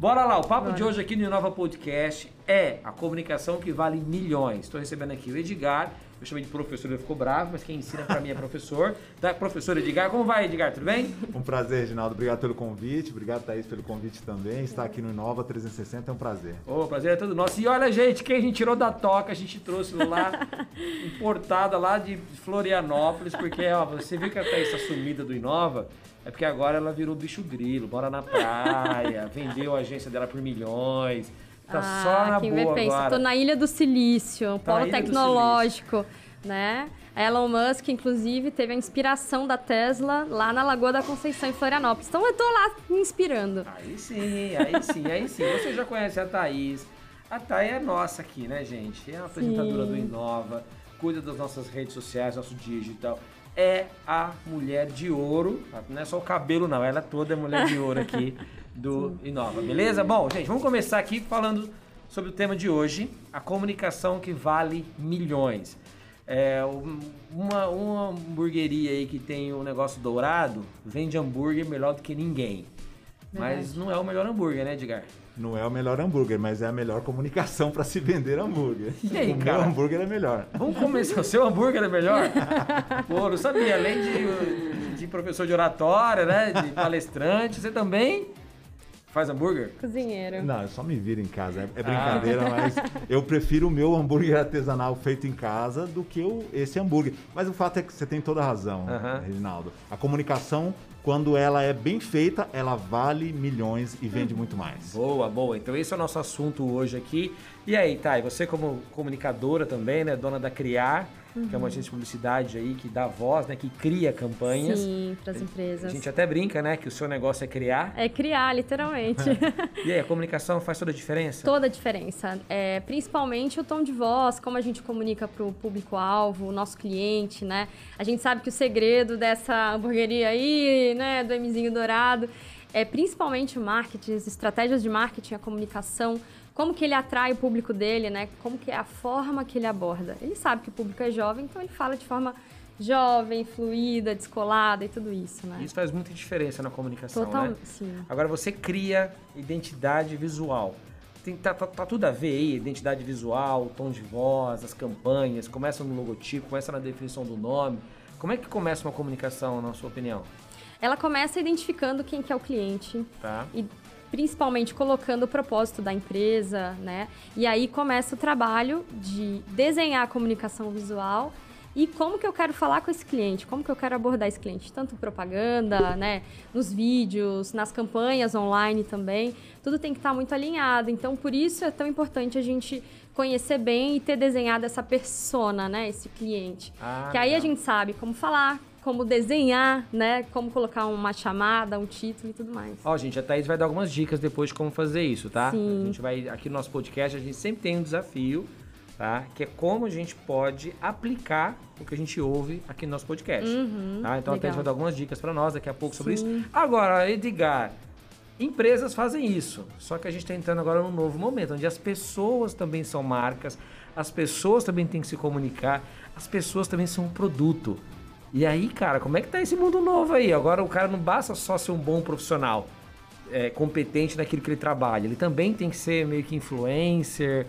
Bora lá, o papo Bora. de hoje aqui no Inova Podcast é a comunicação que vale milhões. Estou recebendo aqui o Edgar, eu chamei de professor, ele ficou bravo, mas quem ensina para mim é professor. Tá? Professor Edgar, como vai, Edgar? Tudo bem? Um prazer, Reginaldo. Obrigado pelo convite. Obrigado, Thaís, pelo convite também. Estar aqui no Inova 360 é um prazer. O oh, prazer é todo nosso. E olha, gente, quem a gente tirou da toca, a gente trouxe lá, importada lá de Florianópolis, porque ó, você viu que a Thaís está sumida do Inova. É porque agora ela virou bicho grilo, mora na praia, vendeu a agência dela por milhões. Tá ah, só na quem boa vê, agora. Tô na Ilha do Silício, tá polo tecnológico, né? A Elon Musk, inclusive, teve a inspiração da Tesla lá na Lagoa da Conceição, em Florianópolis. Então eu tô lá me inspirando. Aí sim, aí sim, aí sim. Você já conhece a Thaís. A Thaís é nossa aqui, né, gente? É uma apresentadora sim. do Inova, cuida das nossas redes sociais, nosso digital. É a mulher de ouro, não é só o cabelo não, ela toda é mulher de ouro aqui do. Inova, beleza? Bom, gente, vamos começar aqui falando sobre o tema de hoje, a comunicação que vale milhões. É, uma, uma hamburgueria aí que tem o um negócio dourado vende hambúrguer melhor do que ninguém. Mas não é o melhor hambúrguer, né, Edgar? Não é o melhor hambúrguer, mas é a melhor comunicação para se vender hambúrguer. E aí, o cara? meu hambúrguer é melhor. Vamos começar. O seu hambúrguer é melhor? Pô, não sabia. Além de, de professor de oratória, né? De palestrante, você também Faz hambúrguer? Cozinheiro. Não, eu só me viro em casa. É, é brincadeira, ah. mas eu prefiro o meu hambúrguer artesanal feito em casa do que o, esse hambúrguer. Mas o fato é que você tem toda a razão, uhum. Reginaldo. A comunicação, quando ela é bem feita, ela vale milhões e vende muito mais. Boa, boa. Então esse é o nosso assunto hoje aqui. E aí, Thay, você como comunicadora também, né, dona da Criar, uhum. que é uma agência de publicidade aí que dá voz, né, que cria campanhas. Sim, para as empresas. A gente até brinca, né, que o seu negócio é criar. É criar, literalmente. e aí, a comunicação faz toda a diferença? Toda a diferença. É, principalmente o tom de voz, como a gente comunica para o público-alvo, o nosso cliente, né? A gente sabe que o segredo dessa hamburgueria aí, né, do Mzinho Dourado, é principalmente o marketing, as estratégias de marketing, a comunicação, como que ele atrai o público dele, né? Como que é a forma que ele aborda. Ele sabe que o público é jovem, então ele fala de forma jovem, fluida, descolada e tudo isso, né? Isso faz muita diferença na comunicação, Total, né? Sim. Agora você cria identidade visual. Tem, tá, tá, tá, tudo a ver aí, identidade visual, tom de voz, as campanhas, começa no logotipo, começa na definição do nome. Como é que começa uma comunicação, na sua opinião? Ela começa identificando quem que é o cliente. Tá. E principalmente colocando o propósito da empresa, né? E aí começa o trabalho de desenhar a comunicação visual e como que eu quero falar com esse cliente, como que eu quero abordar esse cliente, tanto propaganda, né, nos vídeos, nas campanhas online também, tudo tem que estar muito alinhado. Então, por isso é tão importante a gente conhecer bem e ter desenhado essa persona, né, esse cliente. Ah, que aí a gente sabe como falar, como desenhar, né? Como colocar uma chamada, um título e tudo mais. Ó, gente, a Thaís vai dar algumas dicas depois de como fazer isso, tá? Sim. A gente vai, aqui no nosso podcast, a gente sempre tem um desafio, tá? Que é como a gente pode aplicar o que a gente ouve aqui no nosso podcast. Uhum, tá? Então legal. a Thaís vai dar algumas dicas para nós daqui a pouco sobre Sim. isso. Agora, Edgar, empresas fazem isso. Só que a gente está entrando agora num novo momento, onde as pessoas também são marcas, as pessoas também têm que se comunicar, as pessoas também são um produto. E aí, cara, como é que tá esse mundo novo aí? Agora o cara não basta só ser um bom profissional, é, competente naquilo que ele trabalha. Ele também tem que ser meio que influencer,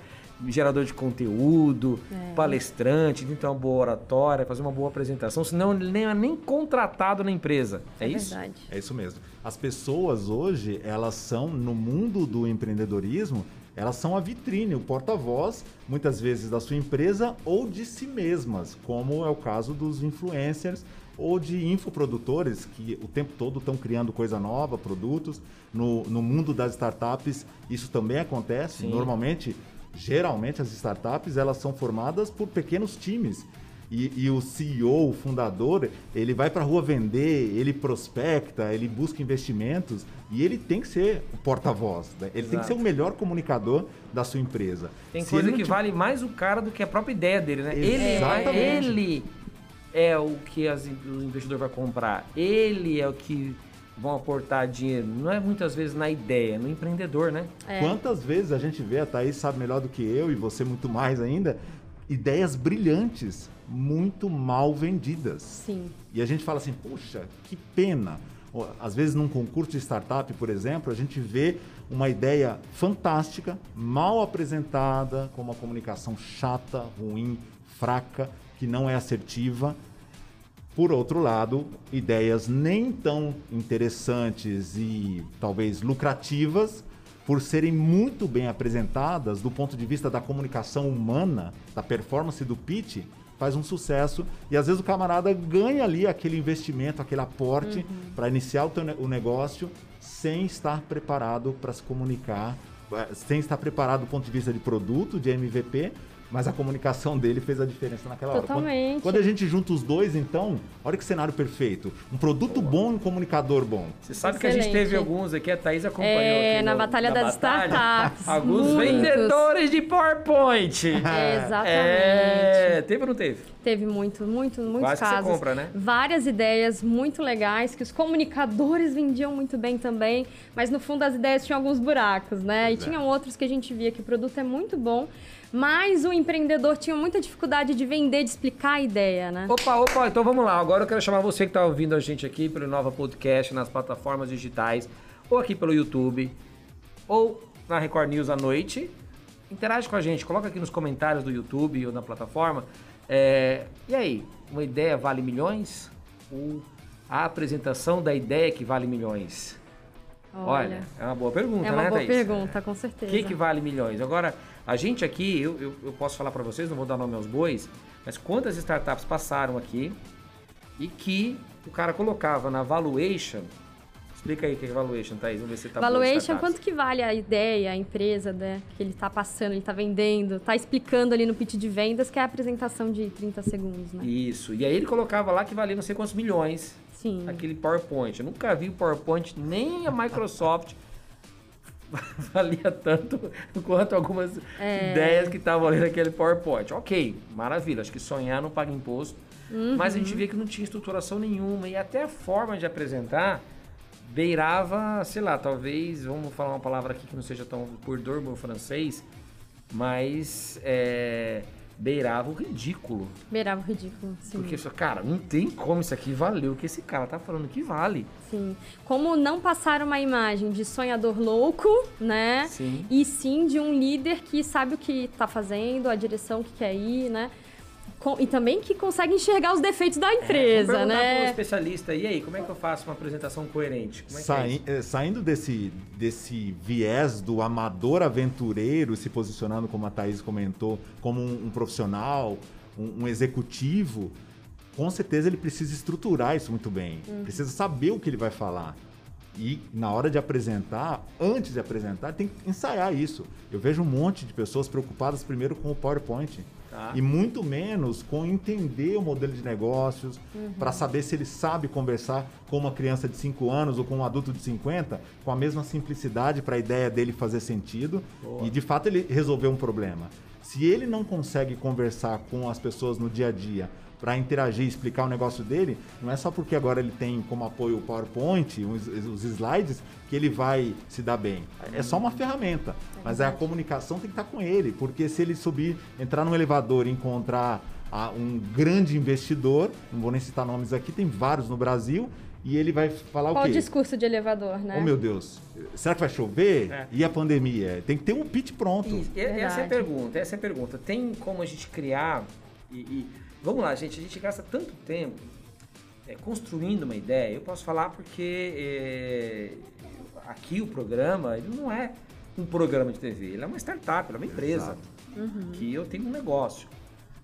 gerador de conteúdo, é. palestrante, tem que ter uma boa oratória, fazer uma boa apresentação, senão ele nem é nem contratado na empresa. É, é isso? Verdade. É isso mesmo. As pessoas hoje, elas são, no mundo do empreendedorismo, elas são a vitrine, o porta-voz, muitas vezes da sua empresa ou de si mesmas, como é o caso dos influencers ou de infoprodutores que o tempo todo estão criando coisa nova, produtos. No, no mundo das startups, isso também acontece. Sim. Normalmente, geralmente, as startups elas são formadas por pequenos times e, e, o CEO, o fundador, ele vai para a rua vender, ele prospecta, ele busca investimentos e ele tem que ser o porta-voz. Né? Ele Exato. tem que ser o melhor comunicador da sua empresa. Tem Se coisa que te... vale mais o cara do que a própria ideia dele, né? Exatamente. Ele, ele é o que as, o investidor vai comprar. Ele é o que vão aportar dinheiro. Não é muitas vezes na ideia, é no empreendedor, né? É. Quantas vezes a gente vê, a Thaís sabe melhor do que eu e você muito mais ainda, ideias brilhantes, muito mal vendidas. Sim. E a gente fala assim, puxa, que pena. Às vezes, num concurso de startup, por exemplo, a gente vê uma ideia fantástica, mal apresentada, com uma comunicação chata, ruim, fraca, que não é assertiva. Por outro lado, ideias nem tão interessantes e talvez lucrativas, por serem muito bem apresentadas do ponto de vista da comunicação humana, da performance do pitch, faz um sucesso e às vezes o camarada ganha ali aquele investimento, aquele aporte uhum. para iniciar o, teu, o negócio sem estar preparado para se comunicar, eh, sem estar preparado do ponto de vista de produto, de MVP, mas a comunicação dele fez a diferença naquela Totalmente. hora. Quando, quando, a gente junta os dois, então, olha que cenário perfeito. Um produto bom e um comunicador bom. Você sabe Excelente. que a gente teve alguns aqui, a Thaís acompanhou é, na no, Batalha das Startups. alguns Muitos. vendedores de PowerPoint. É, exatamente. É, teve ou não teve? Teve muito, muito, muitos Quase casos. Que você compra, né? Várias ideias muito legais que os comunicadores vendiam muito bem também, mas no fundo as ideias tinham alguns buracos, né? Pois e é. tinham outros que a gente via que o produto é muito bom, mas o empreendedor tinha muita dificuldade de vender, de explicar a ideia, né? Opa, opa, então vamos lá. Agora eu quero chamar você que está ouvindo a gente aqui pelo Nova Podcast, nas plataformas digitais, ou aqui pelo YouTube, ou na Record News à noite. Interage com a gente, coloca aqui nos comentários do YouTube ou na plataforma. É, e aí, uma ideia vale milhões? Ou a apresentação da ideia que vale milhões? Olha, Olha é uma boa pergunta, né, É uma né, boa Thaís? pergunta, com certeza. O que, que vale milhões? Agora, a gente aqui, eu, eu, eu posso falar para vocês, não vou dar nome aos bois, mas quantas startups passaram aqui e que o cara colocava na valuation. Explica aí o que é valuation, Thaís. Vamos ver se tá Valuation, quanto que vale a ideia, a empresa né, que ele está passando, ele está vendendo, está explicando ali no pitch de vendas, que é a apresentação de 30 segundos, né? Isso. E aí ele colocava lá que valia não sei quantos milhões. Sim. Aquele PowerPoint. Eu nunca vi o PowerPoint, nem a Microsoft valia tanto quanto algumas é. ideias que estavam ali naquele PowerPoint. Ok, maravilha, acho que sonhar não paga imposto. Uhum. Mas a gente via que não tinha estruturação nenhuma e até a forma de apresentar beirava, sei lá, talvez, vamos falar uma palavra aqui que não seja tão por dormo francês, mas é, beirava o ridículo. Beirava o ridículo, sim. Porque, cara, não tem como isso aqui valer o que esse cara tá falando que vale. Sim. Como não passar uma imagem de sonhador louco, né? Sim. E sim de um líder que sabe o que tá fazendo, a direção que quer ir, né? Com, e também que consegue enxergar os defeitos da empresa, é, né? Um especialista, e aí, como é que eu faço uma apresentação coerente? É Sai, é saindo desse, desse viés do amador aventureiro se posicionando, como a Thaís comentou, como um, um profissional, um, um, executivo, com certeza ele precisa estruturar isso muito bem. Uhum. Precisa saber o que ele vai falar. E na hora de apresentar, antes de apresentar, tem que ensaiar isso. Eu vejo um monte de pessoas preocupadas primeiro com o PowerPoint. Tá. E muito menos com entender o modelo de negócios, uhum. para saber se ele sabe conversar com uma criança de 5 anos ou com um adulto de 50, com a mesma simplicidade para a ideia dele fazer sentido Boa. e de fato ele resolver um problema. Se ele não consegue conversar com as pessoas no dia a dia para interagir e explicar o negócio dele, não é só porque agora ele tem como apoio o PowerPoint, os, os slides, que ele vai se dar bem. É só uma ferramenta, mas a comunicação tem que estar com ele, porque se ele subir, entrar no elevador e encontrar um grande investidor, não vou nem citar nomes aqui, tem vários no Brasil, e ele vai falar Qual o quê? Qual o discurso de elevador, né? Oh, meu Deus. Será que vai chover? É. E a pandemia? Tem que ter um pitch pronto. Isso. Essa é a pergunta, essa é a pergunta. Tem como a gente criar e, e Vamos lá, gente. A gente gasta tanto tempo é, construindo uma ideia. Eu posso falar porque é, aqui o programa ele não é um programa de TV, ele é uma startup, ele é uma empresa. Uhum. Que eu tenho um negócio.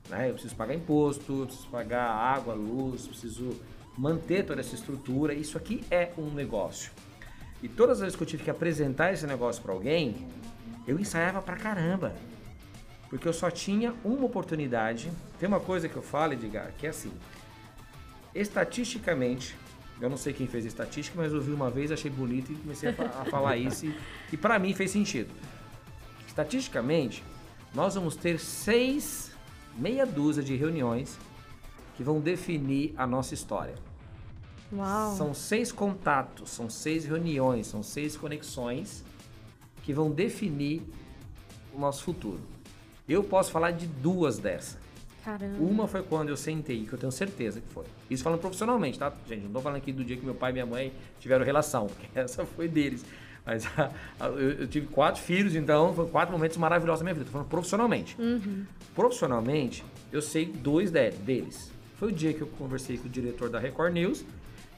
Né? Eu preciso pagar imposto, eu preciso pagar água, luz, preciso manter toda essa estrutura. Isso aqui é um negócio. E todas as vezes que eu tive que apresentar esse negócio para alguém, eu ensaiava pra caramba porque eu só tinha uma oportunidade. Tem uma coisa que eu falo, Edgar, que é assim: estatisticamente, eu não sei quem fez a estatística, mas eu vi uma vez, achei bonito e comecei a, a falar isso e, e para mim fez sentido. Estatisticamente, nós vamos ter seis, meia dúzia de reuniões que vão definir a nossa história. Uau. São seis contatos, são seis reuniões, são seis conexões que vão definir o nosso futuro. Eu posso falar de duas dessas. Caramba. Uma foi quando eu sentei, que eu tenho certeza que foi. Isso falando profissionalmente, tá? Gente, não tô falando aqui do dia que meu pai e minha mãe tiveram relação, porque essa foi deles. Mas a- a- eu, eu tive quatro filhos, então foram quatro momentos maravilhosos da minha vida. Tô falando profissionalmente. Profissionalmente, eu sei dois de- deles. Foi o dia que eu conversei com o diretor da Record News,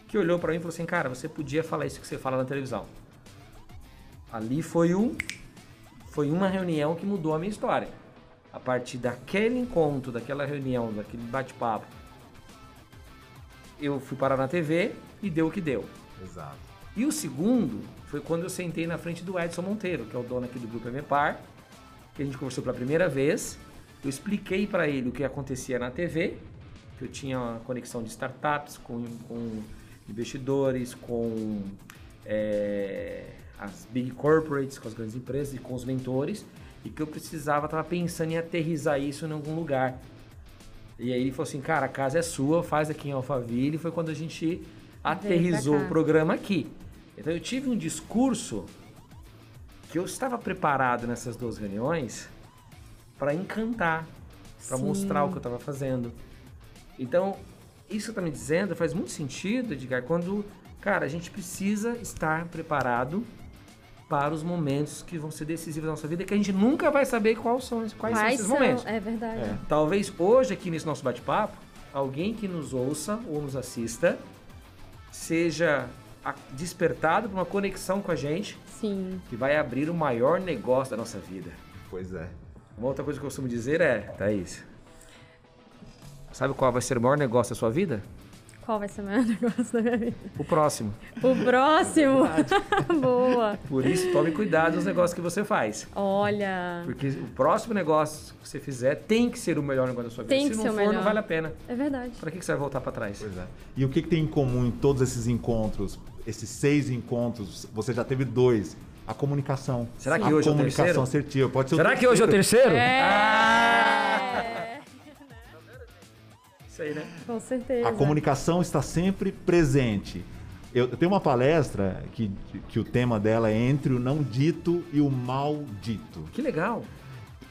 que olhou pra mim e falou assim: Cara, você podia falar isso que você fala na televisão. Ali foi um foi uma reunião que mudou a minha história. A partir daquele encontro, daquela reunião, daquele bate-papo, eu fui parar na TV e deu o que deu. Exato. E o segundo foi quando eu sentei na frente do Edson Monteiro, que é o dono aqui do Grupo Emepar, que a gente conversou pela primeira vez. Eu expliquei para ele o que acontecia na TV, que eu tinha uma conexão de startups com, com investidores, com é, as big corporates, com as grandes empresas e com os mentores, e que eu precisava, estava pensando em aterrizar isso em algum lugar. E aí ele falou assim, cara, a casa é sua, faz aqui em Alphaville. E foi quando a gente aterrizou o programa aqui. Então eu tive um discurso que eu estava preparado nessas duas reuniões para encantar, para mostrar o que eu estava fazendo. Então, isso que tá me dizendo faz muito sentido, Edgar, quando, cara, a gente precisa estar preparado para os momentos que vão ser decisivos na nossa vida, que a gente nunca vai saber quais são, quais são esses momentos. É verdade. É. Talvez hoje, aqui nesse nosso bate-papo, alguém que nos ouça ou nos assista seja despertado por uma conexão com a gente Sim. que vai abrir o maior negócio da nossa vida. Pois é. Uma outra coisa que eu costumo dizer é, Thaís, sabe qual vai ser o maior negócio da sua vida? Qual vai ser o maior negócio da minha vida? O próximo. O próximo. Boa. Por isso, tome cuidado nos negócios que você faz. Olha. Porque o próximo negócio que você fizer tem que ser o melhor negócio da sua vida. Tem Se que não ser o for, melhor. não vale a pena. É verdade. Pra que que você vai voltar pra trás? Pois é. E o que, que tem em comum em todos esses encontros, esses seis encontros? Você já teve dois. A comunicação. Será que a hoje é o comunicação terceiro? assertiva. Pode ser Será que hoje é o terceiro? É. Ah! Isso aí, né? Com certeza. A comunicação está sempre presente. Eu, eu tenho uma palestra que, que o tema dela é entre o não dito e o mal dito. Que legal.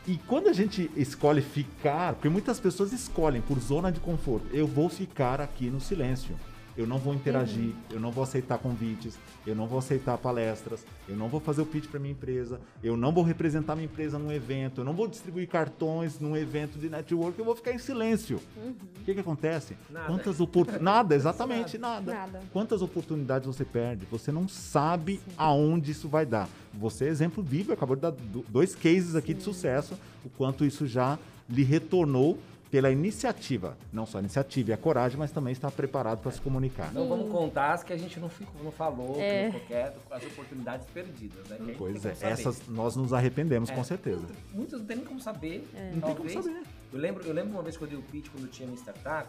E quando a gente escolhe ficar, porque muitas pessoas escolhem por zona de conforto, eu vou ficar aqui no silêncio. Eu não vou interagir, eu não vou aceitar convites, eu não vou aceitar palestras, eu não vou fazer o pitch para minha empresa, eu não vou representar minha empresa num evento, eu não vou distribuir cartões num evento de network, eu vou ficar em silêncio. O que, que acontece? Nada. Quantas oportunidades? Nada, exatamente nada. Nada. Quantas oportunidades você perde? Você não sabe aonde isso vai dar. Você, exemplo vivo, acabou de dar do- dois cases aqui de sucesso, o quanto isso já lhe retornou pela iniciativa. Não só a iniciativa e a coragem, mas também estar preparado para se comunicar. Não vamos contar as que a gente não, ficou, não falou, É. que não quer, as oportunidades perdidas, né? Que Pois é, essas nós nos arrependemos, É. com certeza. Muitos não tem nem como saber. Não tem como saber. Eu lembro, eu lembro uma vez quando eu dei o pitch, quando eu tinha minha startup,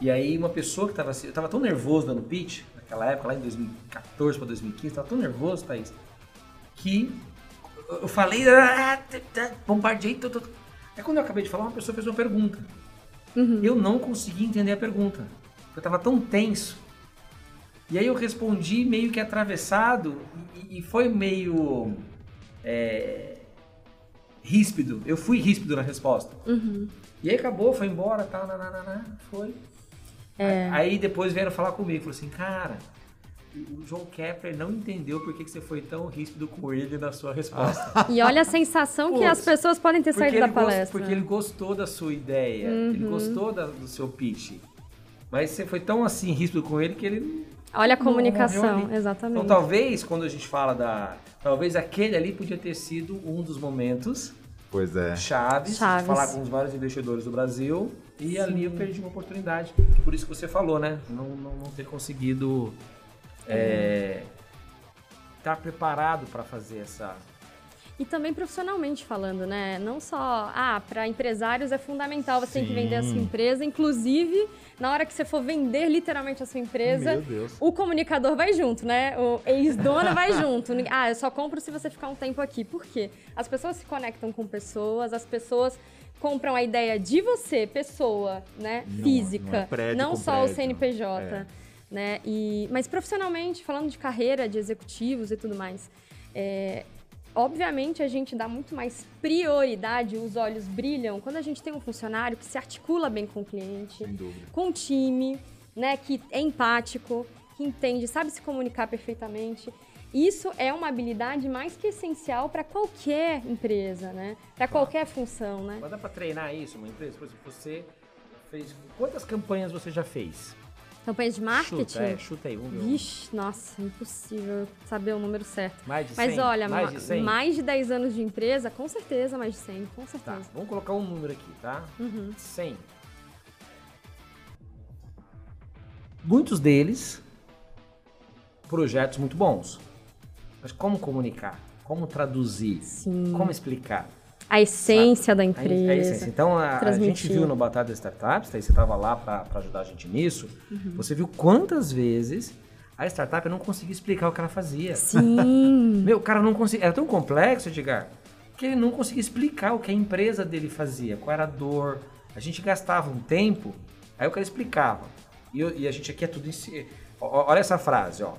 e aí uma pessoa que estava eu tava tão nervoso dando pitch, naquela época, lá em 2014 para 2015, tava tão nervoso, Thaís, que eu falei, ah, tá, tá, bombardeei tudo. Aí quando eu acabei de falar, uma pessoa fez uma pergunta. Eu não consegui entender a pergunta. Eu tava tão tenso. E aí eu respondi meio que atravessado e, e foi meio é, ríspido. Eu fui ríspido na resposta. E aí acabou, foi embora, tal, nananana, foi. É. Aí depois vieram falar comigo, falou assim, cara, o João Kepler não entendeu por que que você foi tão ríspido com ele na sua resposta. E olha a sensação que as pessoas podem ter saído da ele gost- palestra. porque ele gostou da sua ideia, ele gostou da- do seu pitch. Mas você foi tão assim ríspido com ele que ele Olha a comunicação, exatamente. Então talvez quando a gente fala da, talvez aquele ali podia ter sido um dos momentos Pois é. chaves, de Chaves. falar com os vários investidores do Brasil e ali eu perdi uma oportunidade. Por isso que você falou, né? Não, não, não ter conseguido é, estar preparado para fazer essa E também profissionalmente falando, né? Não só, ah, para empresários é fundamental você tem que vender a sua Sim. empresa, inclusive na hora que você for vender literalmente a sua empresa, o comunicador vai junto, né? O ex-dona vai junto. Ah, eu só compro se você ficar um tempo aqui. Por quê? As pessoas se conectam com pessoas, as pessoas compram a ideia de você, pessoa, né? Não- Física, não é prédio não com só o prédio. CNPJ. É. Né? E, mas profissionalmente, falando de carreira, de executivos e tudo mais, é, obviamente, a gente dá muito mais prioridade, os olhos brilham quando a gente tem um funcionário que se articula bem com o cliente, com o time, né, que é empático, que entende, sabe se comunicar perfeitamente. Isso é uma habilidade mais que essencial para qualquer empresa, né? Para qualquer função, né? Mas dá pra treinar isso, uma empresa? Por exemplo, você fez. Quantas campanhas você já fez? Campanhas de marketing? Chuta, é, chuta aí, vamos ver. Vixe, nossa, impossível saber o número certo. Mais de 100? Mas olha, mais ma- de 100? mais de 10 anos de empresa, com certeza mais de 100, com Tá, certeza. vamos colocar um número aqui, tá? Uhum. 100. Muitos deles, projetos muito bons. Mas como comunicar? Como traduzir? Sim. Como explicar? A essência da A- empresa. a essência. Então, a, a gente viu no Batalha das Startups, daí você estava lá para ajudar a gente nisso, Uhum. você viu quantas vezes a startup não conseguia explicar o que ela fazia. Sim. Meu, o cara não conseguia. Era tão complexo, Edgar, que ele não conseguia explicar o que a empresa dele fazia, qual era a dor. A gente gastava um tempo, aí o cara explicava. E, eu- e a gente aqui é tudo em si. Olha essa frase, ó.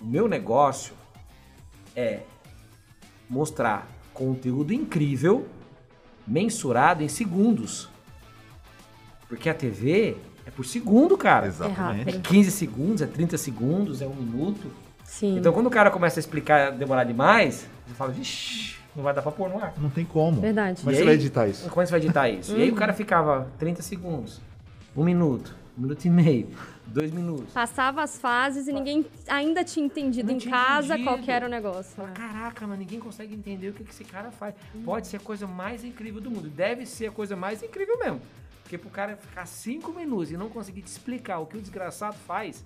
O meu negócio é mostrar conteúdo incrível, mensurado em segundos. Porque a TV é por segundo, cara. Exatamente. rápido. 15 segundos, é 30 segundos, é um minuto. Sim. Então, quando o cara começa a explicar demorar demais, você fala, vixi, não vai dar pra pôr no ar. Não tem como. Verdade. Mas você vai editar isso? Como é que você vai editar isso? E aí o cara ficava 30 segundos, um minuto, um minuto e meio, dois minutos. Passava as fases e ninguém ainda tinha entendido Não em tinha casa entendido. qual que era o negócio. Né? Caraca, mas ninguém consegue entender o que que esse cara faz. Pode ser a coisa mais incrível do mundo. Deve ser a coisa mais incrível mesmo. Porque pro cara ficar cinco minutos e não conseguir te explicar o que o desgraçado faz,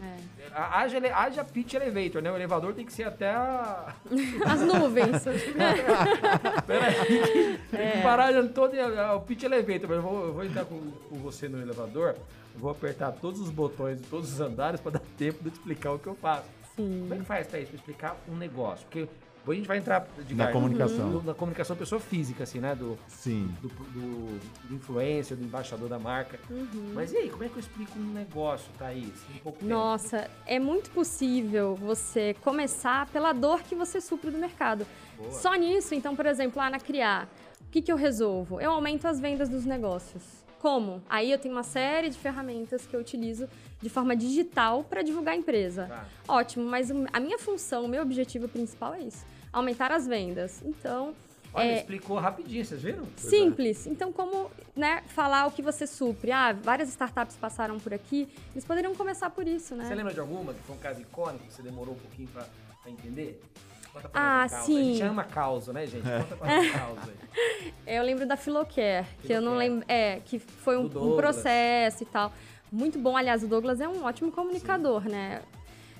É. haja, haja pitch elevator, né? O elevador tem que ser até a... As nuvens. Peraí, tem É. que parar de todo o pitch elevator. Mas eu vou, eu vou entrar com, com você no elevador, vou apertar todos os botões de todos os andares para dar tempo de explicar o que eu faço. Sim. Como é que faz, Thaís, para explicar um negócio? Porque depois a gente vai entrar de Na cara, comunicação. do- na comunicação pessoa física, assim, né? Do, Sim. do, do, do influencer, do embaixador da marca. Uhum. Mas e aí, como é que eu explico um negócio, Thaís? Em pouco tempo? Nossa, é muito possível você começar pela dor que você supre do mercado. Boa. Só nisso, então, por exemplo, lá na Criar, o que, que eu resolvo? Eu aumento as vendas dos negócios. Como? Aí eu tenho uma série de ferramentas que eu utilizo de forma digital para divulgar a empresa. Tá. Ótimo, mas a minha função, o meu objetivo principal é isso: aumentar as vendas. Então, Olha, é, explicou rapidinho, vocês viram? Simples. Então, como né, falar o que você supre? Ah, várias startups passaram por aqui. Eles poderiam começar por isso, né? Você lembra de alguma que foi um caso icônico que você demorou um pouquinho pra entender? Conta pra Ah, sim. A gente ama causa, né, gente? Conta pra causa aí. Eu lembro da Filocare, que eu não lembro. É, que foi um, um processo e tal. Muito bom. Aliás, o Douglas é um ótimo comunicador, né?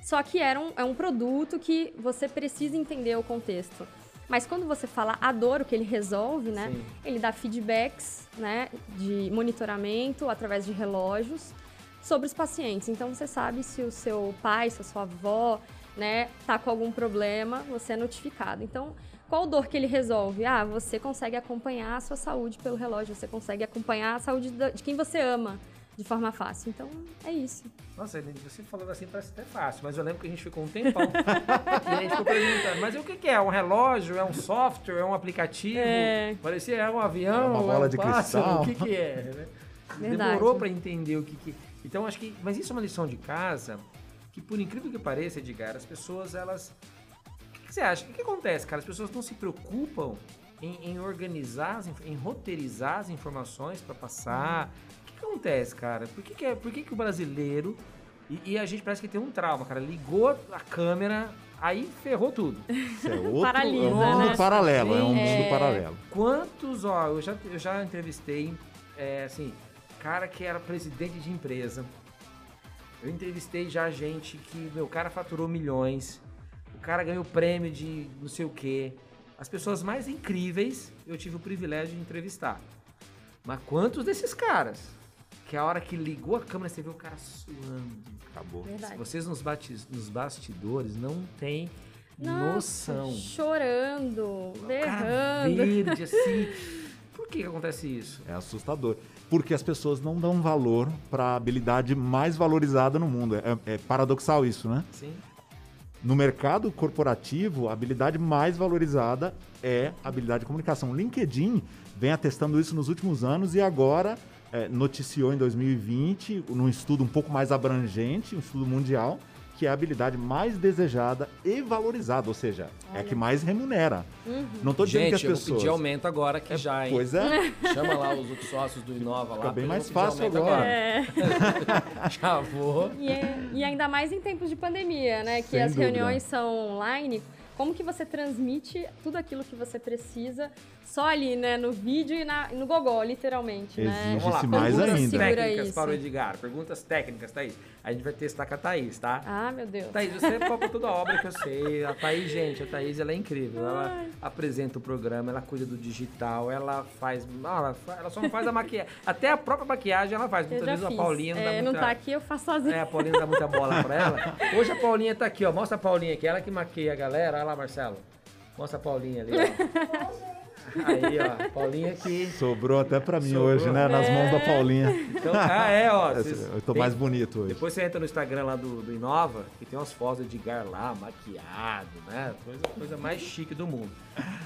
Só que era um, é um produto que você precisa entender o contexto. Mas quando você fala a dor, o que ele resolve, né? Sim. Ele dá feedbacks, né? De monitoramento através de relógios sobre os pacientes. Então você sabe se o seu pai, se a sua avó, né, tá com algum problema, você é notificado. Então, qual dor que ele resolve? Ah, você consegue acompanhar a sua saúde pelo relógio, você consegue acompanhar a saúde de quem você ama de forma fácil. Então, é isso. Nossa, você falando assim parece até fácil, mas eu lembro que a gente ficou um tempão e a gente ficou perguntando, mas o que, é? Um relógio? É um software? É um aplicativo? É. Parecia é um avião, É uma bola é um de pássaro, cristal. O que, que é? né? Verdade. Demorou para entender o que, que. Então acho que. Mas isso é uma lição de casa que, por incrível que pareça, Edgar, as pessoas elas. O que, que você acha? O que, que acontece, cara? As pessoas não se preocupam em, em organizar, em roteirizar as informações para passar. O que, que acontece, cara? Por que, que, é- por que, que o brasileiro. E, e a gente parece que tem um trauma, cara. Ligou a câmera, aí ferrou tudo. Isso é outro Paralisa, é um mundo né? paralelo, é um É. mundo paralelo. Quantos, ó, eu já, eu já entrevistei, é, assim, cara que era presidente de empresa. Eu entrevistei já gente que, meu, o cara faturou milhões, o cara ganhou prêmio de não sei o quê. As pessoas mais incríveis eu tive o privilégio de entrevistar. Mas quantos desses caras? Que a hora que ligou a câmera, você viu o cara suando. Acabou. Verdade. Vocês nos, nos bastidores não têm Nossa, noção. chorando, O cara berrando. verde, assim. Por que, que acontece isso? É assustador. Porque as pessoas não dão valor para a habilidade mais valorizada no mundo. É, é paradoxal isso, né? Sim. No mercado corporativo, a habilidade mais valorizada é a habilidade de comunicação. O LinkedIn vem atestando isso nos últimos anos e agora é, noticiou em 2020, num estudo um pouco mais abrangente, um estudo mundial, que é a habilidade mais desejada e valorizada, ou seja, Olha. é a que mais remunera. Uhum. Não estou dizendo Gente, que as pessoas... eu vou aumento agora que é, já, hein? Pois é. Chama lá os outros sócios do Inova Fica lá. bem mais fácil agora. agora. É. já vou. E, é, e, ainda mais em tempos de pandemia, né? Que Sem as dúvida. reuniões são online. Como que você transmite tudo aquilo que você precisa só ali, né, no vídeo e na, no gogó, literalmente, né? Exige-se mais ainda. Técnicas isso? para o Edgar. Perguntas técnicas, Thaís. A gente vai testar com a Thaís, tá? Ah, meu Deus. Thaís, você copa toda a obra que eu sei. A Thaís, gente, a Thaís, ela é incrível. Ela Ai. apresenta o programa, ela cuida do digital, ela faz... Ela, ela só não faz a maquiagem. Até a própria maquiagem ela faz. Muitas vezes fiz. a Paulinha não é, dá muita... não tá aqui, eu faço sozinha. É, a Paulinha não dá muita bola pra ela. Hoje a Paulinha tá aqui, ó. Mostra a Paulinha aqui. Ela que maquia a galera. Olha lá, Marcelo. Mostra a Paulinha ali, ó. Aí, ó, Paulinha que. Sobrou até pra mim Sobrou. hoje, né? Nas mãos da é. Paulinha. Então, ah, é, ó. eu tô tem, mais bonito hoje. Depois você entra no Instagram lá do, do Inova e tem umas fotos de Edgar lá, maquiado, né? Coisa, coisa mais chique do mundo.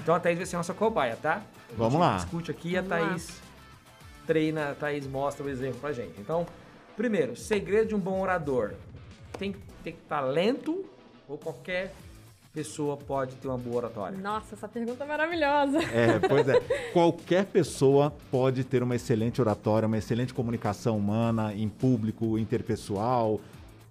Então a Thaís vai ser nossa cobaia, tá? A Vamos lá. Discute aqui e a Thaís lá. treina, a Thaís mostra o exemplo pra gente. Então, primeiro, segredo de um bom orador. Tem que ter talento ou qualquer pessoa pode ter uma boa oratória? Nossa, essa pergunta é maravilhosa. É, pois é. Qualquer pessoa pode ter uma excelente oratória, uma excelente comunicação humana, em público, interpessoal,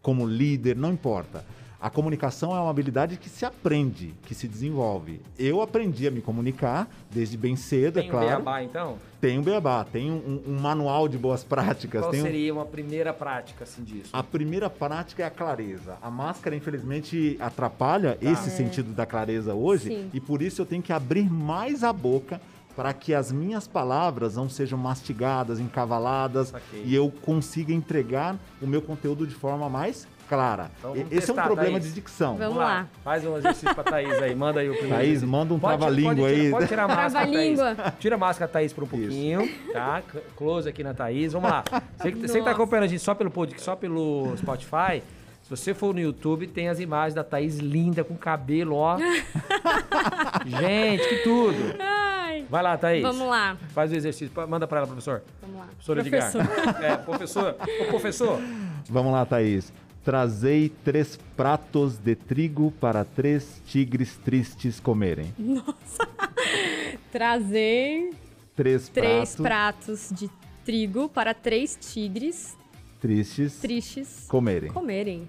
como líder, não importa. A comunicação é uma habilidade que se aprende, que se desenvolve. Eu aprendi a me comunicar desde bem cedo, tem é claro. Tem um beabá, então? Tem um beabá, tem um, um manual de boas práticas. Qual seria um... uma primeira prática assim disso? A primeira prática é a clareza. A máscara, infelizmente, atrapalha tá. esse é. sentido da clareza hoje Sim. e por isso eu tenho que abrir mais a boca para que as minhas palavras não sejam mastigadas, encavaladas okay. e eu consiga entregar o meu conteúdo de forma mais clara. Então, Esse testar, é um problema Thaís. de dicção. Vamos, vamos lá. lá. Faz um exercício pra Thaís aí. Manda aí o primeiro. Thaís, manda um trava-língua aí. Pode tirar a máscara, Thaís. Tira a máscara, Thaís, por um pouquinho. Isso. Tá? Close aqui na Thaís. Vamos lá. Você, você que tá acompanhando a gente só pelo podcast, só pelo Spotify, se você for no YouTube, tem as imagens da Thaís linda, com cabelo, ó. gente, que tudo. Ai. Vai lá, Thaís. Vamos lá. Faz o exercício. Manda pra ela, professor. Vamos lá. Professor Edgar. É, professor. Ô, professor. Vamos lá, Thaís. Trazei três pratos de trigo para três tigres tristes comerem. Nossa! Trazei três, três pratos. pratos de trigo para três tigres tristes, tristes comerem. comerem.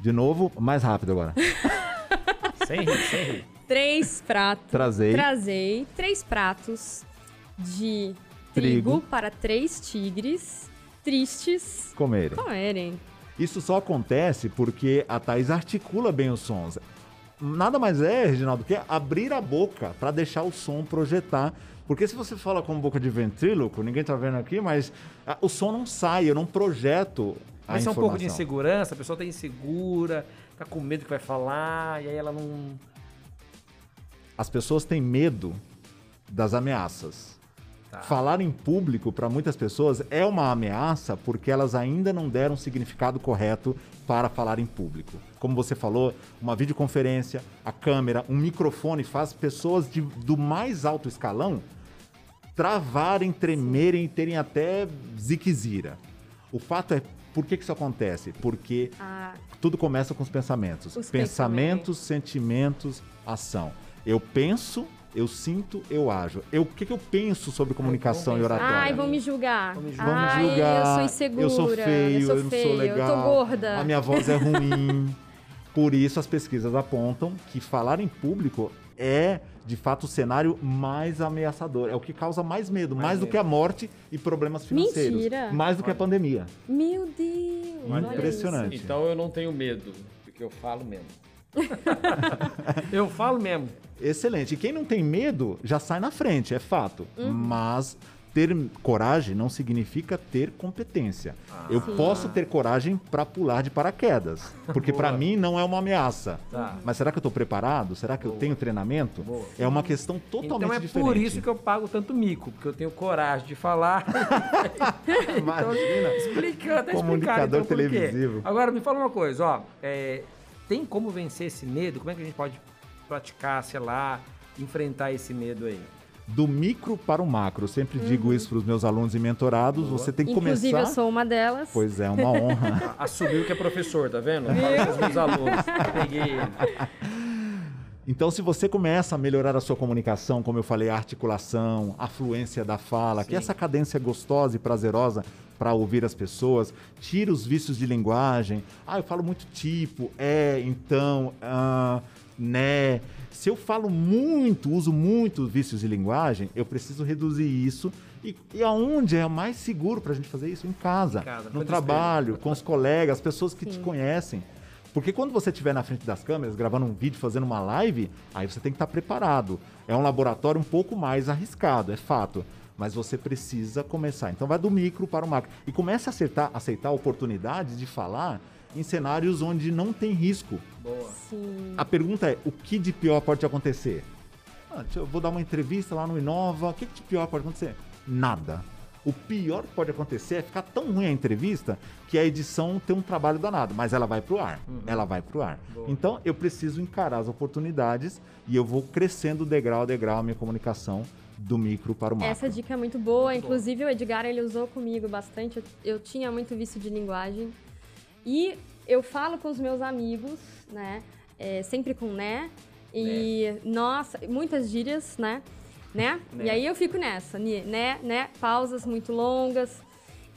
De novo, mais rápido agora. sem rir, sem rir. Três pratos. Trazei. Trazei três pratos de trigo, trigo para três tigres tristes comerem. comerem. Isso só acontece porque a Thais articula bem os sons. Nada mais é, Reginaldo, que abrir a boca para deixar o som projetar. Porque se você fala com boca de ventríloco, ninguém está vendo aqui, mas a, o som não sai, eu não projeto a Mas é um pouco de insegurança, a pessoa está insegura, está com medo que vai falar, e aí ela não... As pessoas têm medo das ameaças. Tá. Falar em público para muitas pessoas é uma ameaça porque elas ainda não deram o significado correto para falar em público. Como você falou, uma videoconferência, a câmera, um microfone faz pessoas de, do mais alto escalão travarem, tremerem e terem até ziquezira. O fato é por que, que isso acontece? Porque ah, tudo começa com os pensamentos. Os pensamentos, pensamentos, sentimentos, ação. Eu penso, eu sinto, eu ajo. Eu, o que, que eu penso sobre comunicação Ai, e oratória? Ai, vão me julgar. Vão me julgar. Ai, julgar. eu sou insegura. Eu sou feio, eu, sou eu não feio, sou legal. Eu tô gorda. A minha voz é ruim. Por isso, as pesquisas apontam que falar em público é, de fato, o cenário mais ameaçador. É o que causa mais medo, mais, mais medo. do que a morte e problemas financeiros. Mentira. Mais do que a pandemia. Meu Deus. Impressionante. Então eu não tenho medo, porque eu falo mesmo. eu falo mesmo. Excelente. E quem não tem medo já sai na frente, é fato. Uhum. Mas ter coragem não significa ter competência. Ah, eu sim. posso ter coragem para pular de paraquedas, porque para mim não é uma ameaça. Tá. Mas será que eu estou preparado? Será que Boa. eu tenho treinamento? Boa. É uma questão totalmente então é diferente. por isso que eu pago tanto mico, porque eu tenho coragem de falar. Imagina. Explicando, até Comunicador explicar, então, televisivo. Agora me fala uma coisa, ó. É, tem como vencer esse medo? Como é que a gente pode praticar, sei lá, enfrentar esse medo aí? Do micro para o macro. Eu sempre digo isso para os meus alunos e mentorados. Boa. Você tem que Inclusive, começar. eu sou uma delas. Pois é, uma honra. Assumiu que é professor, tá vendo? Fala com os meus alunos. Peguei ele. Então, se você começa a melhorar a sua comunicação, como eu falei, a articulação, a fluência da fala, que Sim. essa cadência gostosa e prazerosa para ouvir as pessoas, tira os vícios de linguagem. Ah, eu falo muito tipo, é, então, ah, né. Se eu falo muito, uso muito vícios de linguagem, eu preciso reduzir isso. E, e aonde é mais seguro para a gente fazer isso? Em casa, Em casa, no trabalho, com os colegas, as pessoas que te Sim. conhecem. Porque quando você estiver na frente das câmeras, gravando um vídeo, fazendo uma live, aí você tem que estar preparado. É um laboratório um pouco mais arriscado, é fato. Mas você precisa começar. Então vai do micro para o macro. E comece a acertar, aceitar oportunidades de falar em cenários onde não tem risco. Boa. Sim. A pergunta é, o que de pior pode acontecer? Ah, eu vou dar uma entrevista lá no Inova, o que de pior pode acontecer? Nada. O pior que pode acontecer é ficar tão ruim a entrevista que a edição tem um trabalho danado, mas ela vai pro ar. Ela vai pro ar. Boa. Então eu preciso encarar as oportunidades e eu vou crescendo degrau a degrau a minha comunicação do micro para o macro. Essa dica é muito boa. Inclusive, o Edgar ele usou comigo bastante. Eu, eu tinha muito vício de linguagem. E eu falo com os meus amigos, né? É, sempre com né. E, nossa, muitas gírias, né? Né? Né. E aí eu fico nessa, né? né? Pausas muito longas.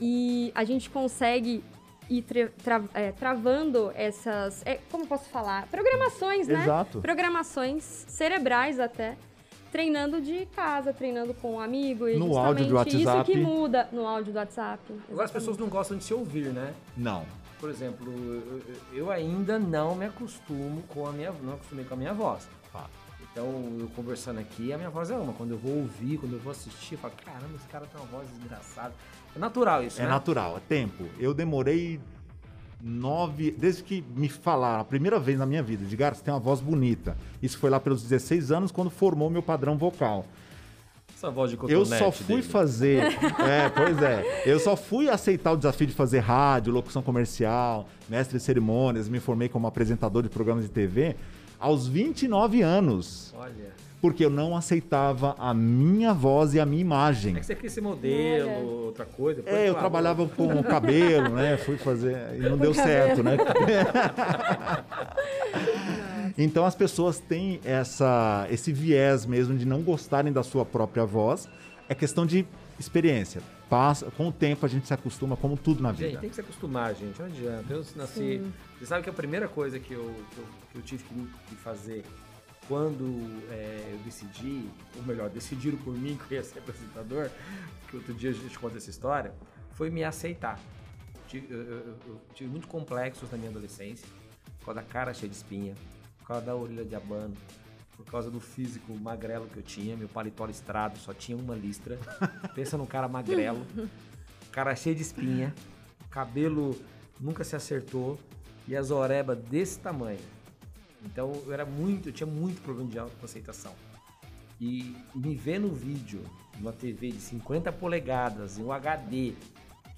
E a gente consegue ir tra- tra- é, travando essas. é, como posso falar? Programações, né? Exato. programações cerebrais até, treinando de casa, treinando com um amigo. E No justamente áudio do Isso WhatsApp. que muda no áudio do WhatsApp. Agora as pessoas não gostam de se ouvir, né? Não. Por exemplo, eu, eu ainda não me acostumo com a minha, não acostumei com a minha voz. Então, eu conversando aqui, a minha voz é uma. Quando eu vou ouvir, quando eu vou assistir, eu falo, caramba, esse cara tem uma voz desgraçada. É natural isso, É né? natural, é tempo. Eu demorei nove. Desde que me falaram a primeira vez na minha vida, Edgar, você tem uma voz bonita. Isso foi lá pelos 16 anos, quando formou meu padrão vocal. Essa voz de Eu só fui dele. fazer. É, pois é. Eu só fui aceitar o desafio de fazer rádio, locução comercial, mestre de cerimônias, me formei como apresentador de programas de TV aos 29 anos. Olha. Porque eu não aceitava a minha voz e a minha imagem. É que você quer ser modelo, Olha. outra coisa. É, eu trabalhava com o cabelo, né? Fui fazer e não deu certo, né? então as pessoas têm essa, esse viés mesmo de não gostarem da sua própria voz. É questão de experiência. Passa, com o tempo a gente se acostuma, como tudo na vida. Gente, tem que se acostumar, gente. Não adianta. Eu nasci. Você sabe que a primeira coisa que eu, que eu, que eu tive que fazer quando é, eu decidi, ou melhor, decidiram por mim que eu ia ser apresentador, que outro dia a gente conta essa história, foi me aceitar. Tive- Eu, eu- eu- eu tive muitos complexos na minha adolescência, por causa da cara cheia de espinha, por causa da orelha de abano, por causa do físico magrelo que eu tinha, meu paletó listrado, só tinha uma listra. Pensa num cara magrelo, cara cheio de espinha, cabelo nunca se acertou e as orebas desse tamanho. Então eu era muito, eu tinha muito problema de autoaceitação. E, me ver no vídeo, numa TV de 50 polegadas, em um HD,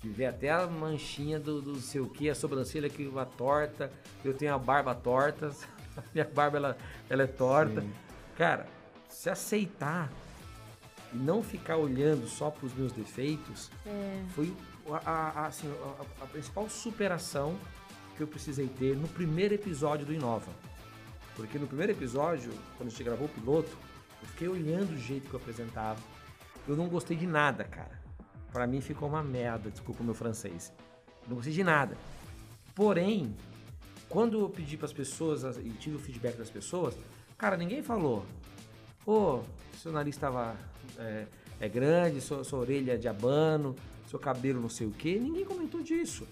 que vê até a manchinha do, do sei o que, a sobrancelha que uma torta, eu tenho a barba torta, a minha barba ela, ela é torta. Sim. Cara, se aceitar e não ficar olhando só para os meus defeitos, foi a, a- a- assim, a- a principal superação que eu precisei ter no primeiro episódio do Inova. Porque no primeiro episódio, quando a gente gravou o piloto, eu fiquei olhando o jeito que eu apresentava. Eu não gostei de nada, cara. Pra mim ficou uma merda, desculpa o meu francês. Não gostei de nada. Porém, quando eu pedi pessoas as- e tive o feedback das pessoas, cara, ninguém falou. Pô, seu nariz estava é, é grande, sua, sua orelha é de abano, seu cabelo não sei o quê. Ninguém comentou disso.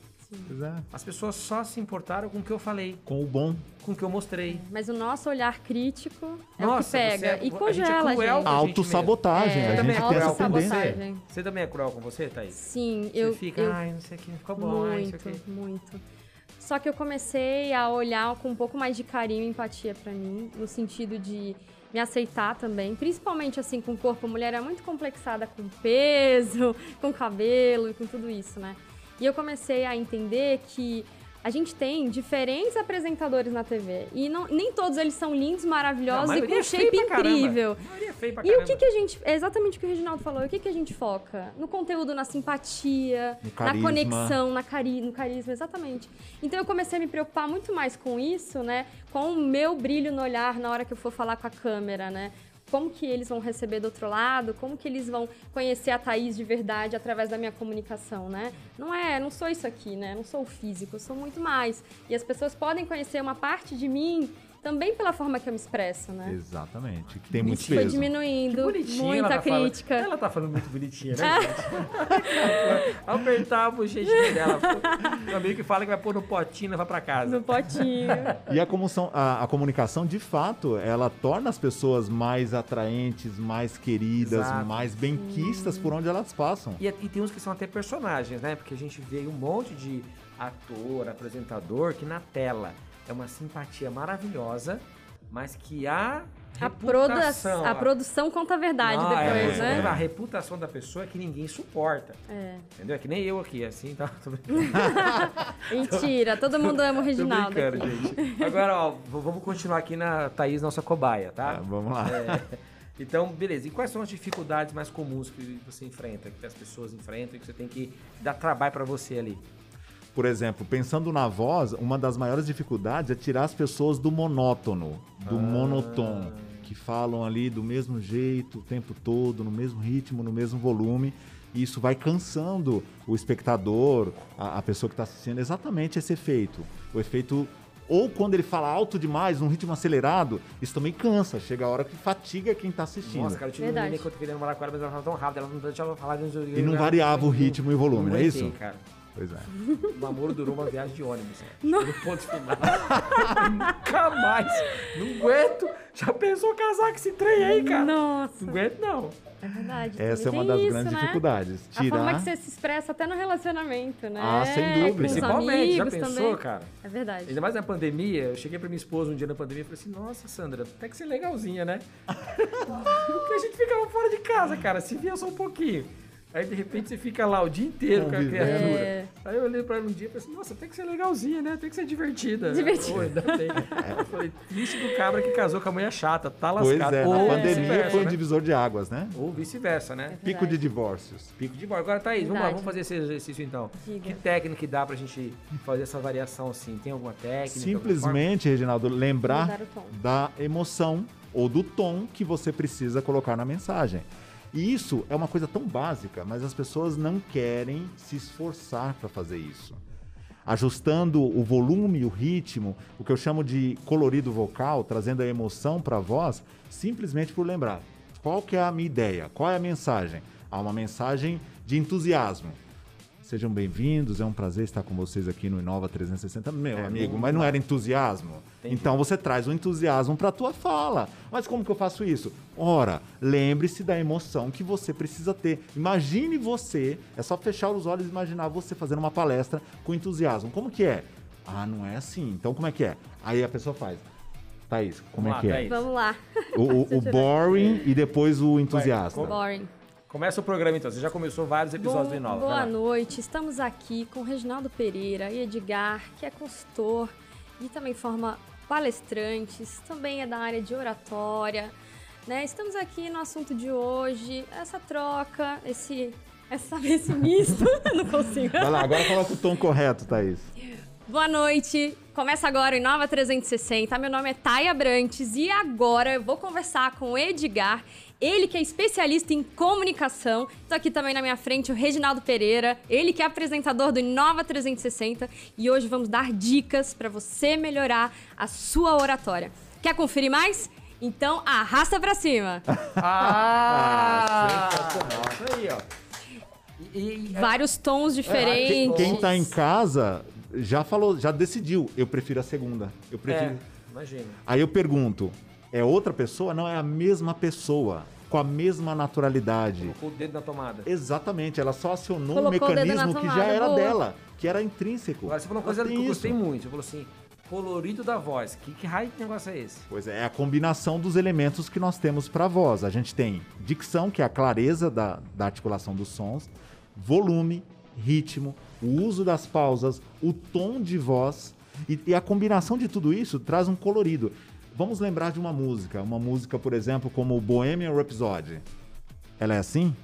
Pois é. As pessoas só se importaram com o que eu falei, Com o bom. com o que eu mostrei. Mas o nosso olhar crítico é Nossa, o que pega é- e a gente é congela, cruel gente. Autossabotagem. É, a gente é cruel com você? autossabotagem. Você também é cruel com você, Thaís? Sim, Você eu, fica, eu ai, não sei o que, ficou bom, ai, não sei o muito, quê. muito. Só que eu comecei a olhar com um pouco mais de carinho e empatia pra mim, no sentido de me aceitar também, principalmente assim com o corpo. A mulher é muito complexada com peso, com cabelo e com tudo isso, né? E eu comecei a entender que a gente tem diferentes apresentadores na TV. E não, nem todos eles são lindos, maravilhosos Não, e com maioria é shape caramba. incrível. A maioria é feio pra E o caramba. que, que a gente. É exatamente o que o Reginaldo falou. O que, que a gente foca? No conteúdo, na simpatia, na conexão, na cari no carisma, exatamente. Então eu comecei a me preocupar muito mais com isso, né? Com o meu brilho no olhar na hora que eu for falar com a câmera, né? Como que eles vão receber do outro lado? Como que eles vão conhecer a Thaís de verdade através da minha comunicação, né? Não é, não sou isso aqui, né? Não sou o físico, eu sou muito mais. E as pessoas podem conhecer uma parte de mim também pela forma que eu me expresso, né? Exatamente. Que tem muito Isso foi peso. diminuindo, Bonitinha, muita ela tá falando- crítica. ela tá falando muito bonitinha, né, gente? Apertar a bochechinha dela. Meu amigo que fala que vai pôr no potinho e levar pra casa. No potinho. E a, comoção- a- a comunicação, de fato, ela torna as pessoas mais atraentes, mais queridas, Exato. mais benquistas por onde elas passam. E, e tem uns que são até personagens, né? Porque a gente vê um monte de ator, apresentador que na tela é uma simpatia maravilhosa, mas que a A, proda reputação, a produção conta a verdade Não, depois, é, né? A reputação da pessoa é que ninguém suporta. É. Entendeu? É que nem eu aqui, assim, tá? Tô Mentira, todo mundo ama o tô Reginaldo. brincando, aqui. gente. Agora, ó, vamos continuar aqui na Thaís, nossa cobaia, tá? Ah, vamos lá. É, então, beleza. E quais são as dificuldades mais comuns que você enfrenta, que as pessoas enfrentam e que você tem que dar trabalho pra você ali? Por exemplo, pensando na voz, uma das maiores dificuldades é tirar as pessoas do monótono, do Ah. monotom, que falam ali do mesmo jeito o tempo todo, no mesmo ritmo, no mesmo volume. E isso vai cansando o espectador, a, a pessoa que está assistindo, exatamente esse efeito. O efeito. Ou quando ele fala alto demais, num ritmo acelerado, isso também cansa. Chega a hora que fatiga quem está assistindo. Nossa, cara, eu tive Verdade. uma menina que eu queria namorar com ela, mas ela falava tão rápido, ela não deixava eu falar. E não variava o ritmo e o volume, não é isso? cara. Pois é. O namoro durou uma viagem de ônibus. Né? No ponto final. Nunca mais. Não aguento. Já pensou casar com esse trem aí, cara? Nossa, Não aguento, não. é verdade. Essa é uma das isso, grandes né? dificuldades. A forma Tirar. que você se expressa até no relacionamento, né? Ah, sem dúvida. Com os Principalmente, já pensou, também. cara? É verdade. Ainda mais na pandemia, eu cheguei pra minha esposa um dia na pandemia e falei assim, nossa, Sandra, até que você é legalzinha, né? Porque a gente ficava fora de casa, cara, se via só um pouquinho. Aí, de repente, você fica lá o dia inteiro com a criatura. É. Aí eu olhei pra ela um dia e falei assim, nossa, tem que ser legalzinha, né? Tem que ser divertida. Divertida. Pô. Eu falei, triste do cabra que casou com a mulher chata, tá Pois lascado. é, Ou na pandemia foi um né? divisor de águas, né? Ou vice-versa, né? É Pico de divórcios. Pico de bola. Agora, Thaís, vamos lá, vamos fazer esse exercício então. Diga. Que técnica que dá pra gente fazer essa variação assim? Tem alguma técnica? Simplesmente, Reginaldo, lembrar da emoção ou do tom que você precisa colocar na mensagem. E isso é uma coisa tão básica, mas as pessoas não querem se esforçar para fazer isso. Ajustando o volume, o ritmo, o que eu chamo de colorido vocal, trazendo a emoção para a voz, simplesmente por lembrar. Qual que é a minha ideia? Qual é a mensagem? Há uma mensagem de entusiasmo. Sejam bem-vindos, é um prazer estar com vocês aqui no Inova 360, meu É, amigo, mas não era entusiasmo? Entendi. Então você traz o entusiasmo para a tua fala. Mas como que eu faço isso? Ora, lembre-se da emoção que você precisa ter. Imagine você, é só fechar os olhos e imaginar você fazendo uma palestra com entusiasmo. Como que é? Ah, não é assim. Então como é que é? Aí a pessoa faz. Thaís, como Vamos é lá, que é? Thaís. Vamos lá. O, o- o boring e depois o entusiasta. Vai, Boring. Começa o programa então. Você já começou vários episódios do Inova. Boa noite, estamos aqui com Reginaldo Pereira e Edgar, que é consultor e também forma palestrantes, também é da área de oratória. Né? Estamos aqui no assunto de hoje, essa troca, esse, essa, esse misto, não consigo. Vai lá, agora coloca o tom correto, Thaís. Boa noite, começa agora o Inova 360, meu nome é Thay Abrantes e agora eu vou conversar com o Edgar, ele que é especialista em comunicação, estou aqui também na minha frente o Reginaldo Pereira, ele que é apresentador do Inova 360 e hoje vamos dar dicas para você melhorar a sua oratória. Quer conferir mais? Então arrasta pra cima. Ah! sensacional. Isso aí, ó. E, e- Vários tons diferentes. Quem tá em casa já falou, já decidiu. Eu prefiro a segunda. Eu prefiro. É, imagina. Aí eu pergunto: é outra pessoa? Não, é a mesma pessoa. Com a mesma naturalidade. Colocou o dedo na tomada. Exatamente, ela só acionou Colocou um mecanismo que já era boa. dela, que era intrínseco. Agora, você falou uma coisa que tem eu gostei muito. Você falou assim, colorido da voz. Que, que raio de negócio é esse? Pois é, é a combinação dos elementos que nós temos para a voz. A gente tem dicção, que é a clareza da, da articulação dos sons, volume, ritmo, o uso das pausas, o tom de voz e, e a combinação de tudo isso traz um colorido. Vamos lembrar de uma música, uma música, por exemplo, como Bohemian Rhapsody. Ela é assim?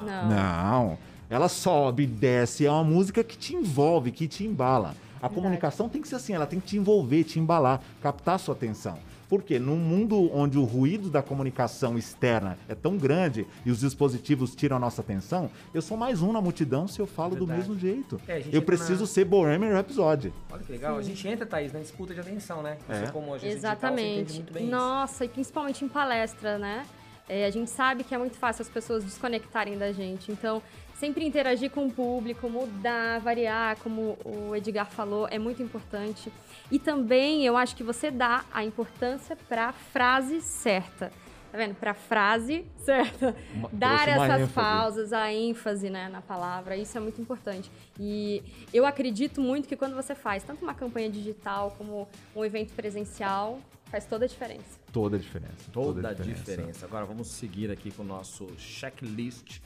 Não. Não. Ela sobe, desce, é uma música que te envolve, que te embala. A comunicação tem que ser assim, ela tem que te envolver, te embalar, captar a sua atenção. Porque num mundo onde o ruído da comunicação externa é tão grande e os dispositivos tiram a nossa atenção, eu sou mais um na multidão se eu falo do mesmo jeito. É, eu preciso na- ser Bohemian Rhapsody. Olha que legal. A gente entra, Thaís, na disputa de atenção, né? Você É. como digital, Exatamente. muito bem isso. Nossa, e principalmente em palestra, né? É, a gente sabe que é muito fácil as pessoas desconectarem da gente. Então, sempre interagir com o público, mudar, variar, como o Edgar falou, é muito importante. E também eu acho que você dá a importância para a frase certa. Tá vendo? Para a frase certa. Uma- Dar essas ênfase. pausas, a ênfase né, na palavra, isso é muito importante. E eu acredito muito que quando você faz tanto uma campanha digital como um evento presencial, faz toda a diferença. Toda a diferença. Toda a diferença. Agora vamos seguir aqui com o nosso checklist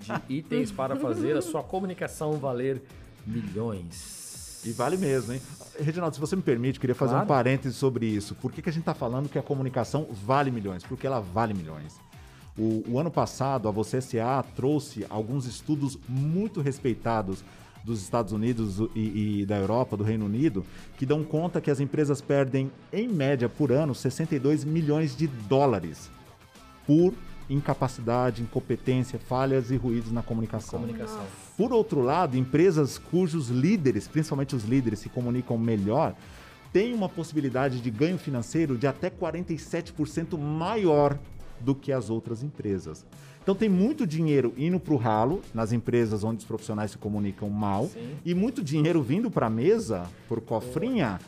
de itens para fazer a sua comunicação valer milhões. E vale mesmo, hein? Reginaldo, se você me permite, queria fazer Claro. um parêntese sobre isso. Por que, que a gente está falando que a comunicação vale milhões? Porque ela vale milhões. O, o ano passado, a Você SA trouxe alguns estudos muito respeitados dos Estados Unidos e, e da Europa, do Reino Unido, que dão conta que as empresas perdem, em média, por ano, 62 milhões de dólares por incapacidade, incompetência, falhas e ruídos na comunicação. Comunicação. Por outro lado, empresas cujos líderes, principalmente os líderes, se comunicam melhor, têm uma possibilidade de ganho financeiro de até 47% maior do que as outras empresas. Então tem muito dinheiro indo para o ralo nas empresas onde os profissionais se comunicam mal Sim. e muito dinheiro vindo para a mesa, por cofrinha,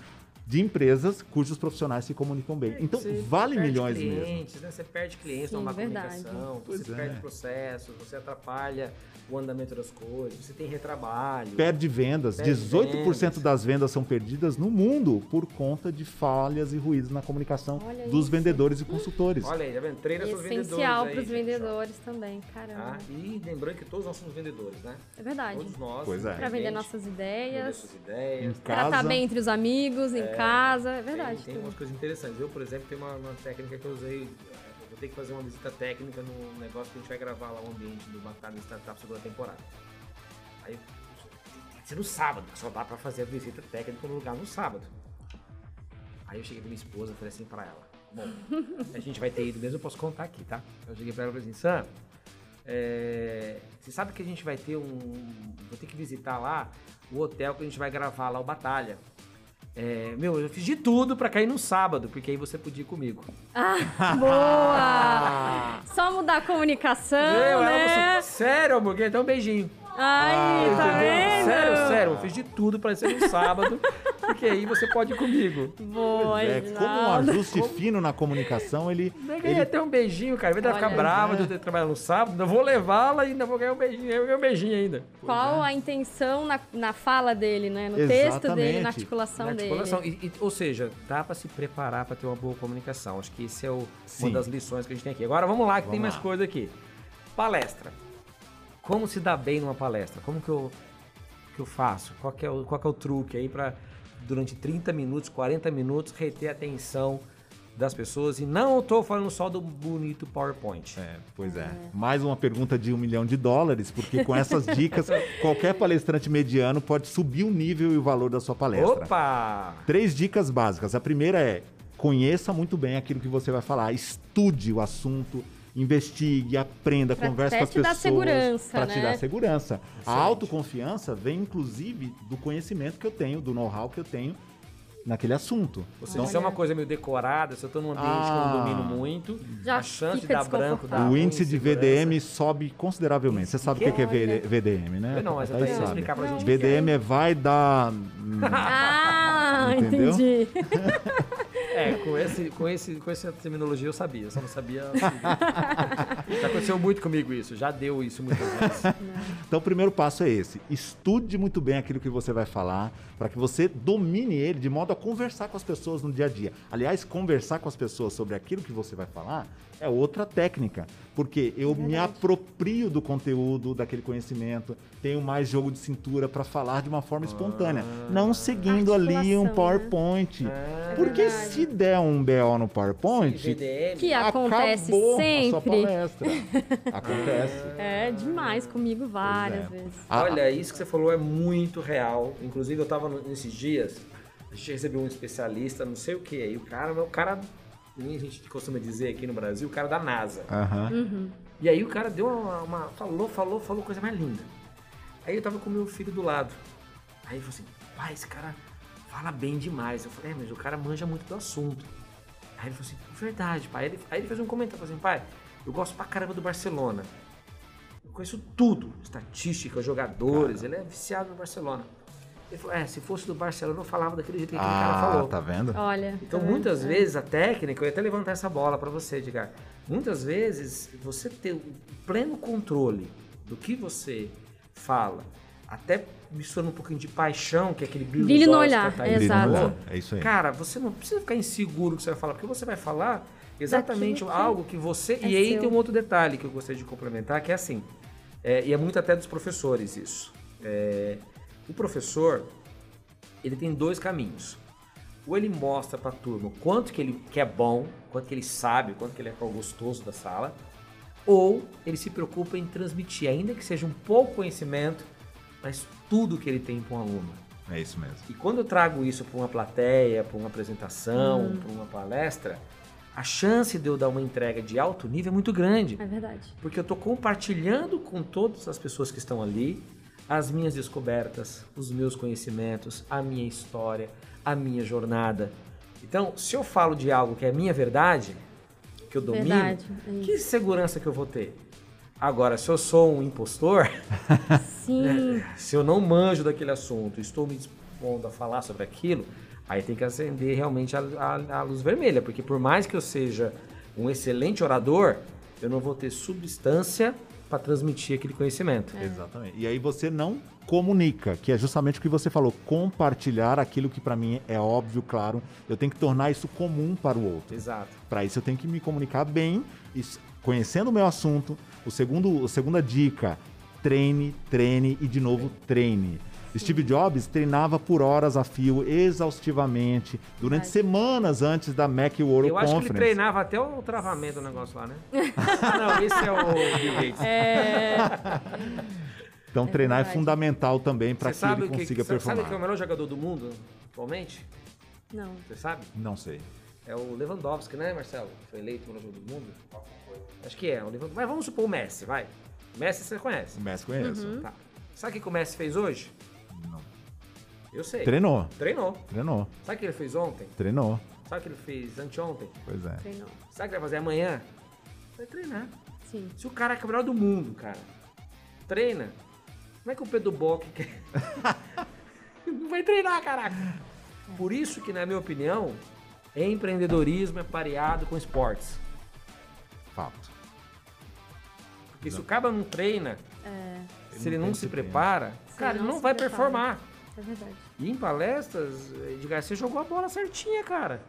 de empresas cujos profissionais se comunicam bem. Então Você vale milhões clientes, mesmo. Né? Você perde clientes Sim, numa verdade. comunicação, Pois você é. perde processos, você atrapalha o andamento das coisas, você tem retrabalho. Perde vendas. Perde 18% vendas. das vendas são perdidas no mundo por conta de falhas e ruídos na comunicação Olha dos isso. vendedores e consultores. Olha aí, tá vendo? Treina seus vendedores Essencial para os vendedores também, caramba. Tá? E lembrando que todos nós somos vendedores, né? É verdade. Todos nós. Pois é. Para vender nossas vender ideias, suas ideias. Em tratar casa. bem entre os amigos, em casa, é verdade. Tem, tem umas coisas interessantes. Eu, por exemplo, tenho uma, uma técnica que eu usei. Vou ter que fazer uma visita técnica no negócio que a gente vai gravar lá o ambiente do Batalha de Startup segunda temporada. Aí tem que ser no sábado, só dá pra fazer a visita técnica no lugar no sábado. Aí eu cheguei pra minha esposa e falei assim pra ela: Bom, a gente vai ter ido mesmo, eu posso contar aqui, tá? Eu cheguei pra ela e falei assim: Sam, é, você sabe que a gente vai ter um. Vou ter que visitar lá o hotel que a gente vai gravar lá o Batalha. É, meu, eu fiz de tudo pra cair no sábado, porque aí você podia ir comigo. Boa! Só mudar a comunicação, Meu, ela né? assim, sério, amor, quer dar um beijinho. Ai, tá Entendeu? vendo? Sério, sério, eu fiz de tudo pra ser no sábado, porque aí você pode ir comigo. Boa, É, como um ajuste fino na comunicação, ele, Eu ele ganhei até um beijinho, cara. Vez dela ficar brava É. de eu ter trabalhado no sábado, ainda vou levá-la e ainda vou ganhar um beijinho. Eu ganhei um beijinho ainda. Qual a intenção na, na fala dele, né? No texto dele, Exatamente. na articulação, Na articulação. dele. E- e- ou seja, dá pra se preparar pra ter uma boa comunicação. Acho que esse é o- uma das lições que a gente tem aqui. Agora vamos lá, que tem Vamos mais lá. coisa aqui. Palestra. Como se dá bem numa palestra? Como que eu, que eu faço? Qual é o, qual é o truque aí pra durante 30 minutos, 40 minutos, reter a atenção das pessoas? E não tô falando só do bonito PowerPoint. É, pois é. Mais uma pergunta de um milhão de dólares, porque com essas dicas, qualquer palestrante mediano pode subir o nível e o valor da sua palestra. Opa! Três dicas básicas. A primeira é conheça muito bem aquilo que você vai falar, estude o assunto, investigue, aprenda, Pra converse com as te dar pessoas. segurança, Pra te né? dar segurança. A autoconfiança vem, inclusive, do conhecimento que eu tenho, do know-how que eu tenho naquele assunto. Ou seja, Então, se é uma coisa meio decorada, se eu tô num ambiente que eu Ah. não domino muito, Já a chance de dar branco, dar desconfortável. o índice de. VDM sobe consideravelmente. Você sabe o que que é. VDM, né? Não, mas A eu tenho que sabe. explicar pra gente. VDM é vai dar. hum, Ah, Entendeu? entendi. É, com, esse, com, esse, com essa terminologia eu sabia, eu só não sabia. já aconteceu muito comigo isso, já deu isso muitas vezes. Então, o primeiro passo é esse: estude muito bem aquilo que você vai falar, para que você domine ele de modo a conversar com as pessoas no dia a dia. Aliás, conversar com as pessoas sobre aquilo que você vai falar é outra técnica, porque eu me aproprio do conteúdo, daquele conhecimento, tenho mais jogo de cintura para falar de uma forma espontânea, não seguindo ali um né? PowerPoint. É Porque verdade. se der um BO no PowerPoint. Que acontece acabou a sua sempre. Acontece. É demais comigo várias é. vezes. Ah, Olha, isso que você falou é muito real. Inclusive, eu tava no- nesses dias, a gente recebeu um especialista, não sei o que, e o cara, o cara, nem a gente costuma dizer aqui no Brasil, o cara da NASA. Aham. E aí o cara deu uma, uma- falou, falou, falou coisa mais linda. Aí eu tava com meu filho do lado. Aí ele falou assim, pai, esse cara fala bem demais. Eu falei, é, mas o cara manja muito do assunto. Aí ele falou assim, verdade, pai. Aí ele, aí ele fez um comentário, falou assim, pai, eu gosto pra caramba do Barcelona. Eu conheço tudo, estatística, jogadores, ele é viciado no Barcelona. Ele falou, é, se fosse do Barcelona eu falava daquele jeito que aquele cara Ah, falou. tá vendo? Olha. Então, tá vendo? muitas É. vezes, a técnica, eu ia até levantar essa bola para você, Edgar. Muitas vezes, você ter o pleno controle do que você fala, até misturando um pouquinho de paixão, que é aquele brilho, Brilho no olhar, é exato. É isso aí. Cara, você não precisa ficar inseguro do que você vai falar, porque você vai falar exatamente Daquilo algo que você. é e aí seu. tem um outro detalhe que eu gostaria de complementar, que é assim. é, e é muito até dos professores isso. É, o professor, ele tem dois caminhos. Ou ele mostra para a turma o quanto que ele que é bom, quanto que ele sabe, o quanto que ele é gostoso da sala, ou ele se preocupa em transmitir, ainda que seja um pouco conhecimento, mas tudo que ele tem para um aluno. É isso mesmo. E quando eu trago isso para uma plateia, para uma apresentação, Hum. para uma palestra, a chance de eu dar uma entrega de alto nível é muito grande. É verdade. Porque eu estou compartilhando com todas as pessoas que estão ali as minhas descobertas, os meus conhecimentos, a minha história, a minha jornada. Então, se eu falo de algo que é minha verdade, que eu domino, Verdade, é que segurança que eu vou ter? Agora, se eu sou um impostor, Sim. se eu não manjo daquele assunto, estou me dispondo a falar sobre aquilo, aí tem que acender realmente a, a- a luz vermelha, porque por mais que eu seja um excelente orador, eu não vou ter substância para transmitir aquele conhecimento. Exatamente. E aí você não comunica, que é justamente o que você falou, compartilhar aquilo que para mim é óbvio, claro. Eu tenho que tornar isso comum para o outro. Exato. Para isso eu tenho que me comunicar bem, conhecendo o meu assunto. O segundo, a segunda dica, treine, treine e de novo treine. Steve Jobs treinava por horas a fio, exaustivamente, durante Verdade. semanas antes da Mac World Eu acho que ele Conference. treinava até o travamento do negócio lá, né? Ah, não, esse é o Bill Gates. É, Então É treinar é verdade. fundamental também para Você que sabe ele o que, consiga sabe, performar. sabe quem é o melhor jogador do mundo atualmente? não. Você sabe? Não sei. É o Lewandowski, né, Marcelo? Foi eleito o melhor jogador do mundo? Acho que é. O Lewandowski. Mas vamos supor o Messi, vai. O Messi você conhece. O Messi conheço. Uhum. Tá. Sabe o que o Messi fez hoje? Não. Eu sei. Treinou, Treinou. treinou, Sabe o que ele fez ontem? treinou. Sabe o que ele fez anteontem? Pois é. Treinou. Sabe o que ele vai fazer amanhã? Vai treinar. Sim. Se o cara é o melhor do mundo, cara, treina, como é que o Pedro Bock quer... não vai treinar, caraca? Por isso que, na minha opinião, empreendedorismo é pareado com esportes. Fato. Porque se o cara não treina, É, se ele não se prepara, Se cara, ele ele não não vai prepara. performar. é verdade. E em palestras, Edgar, você jogou a bola certinha, cara.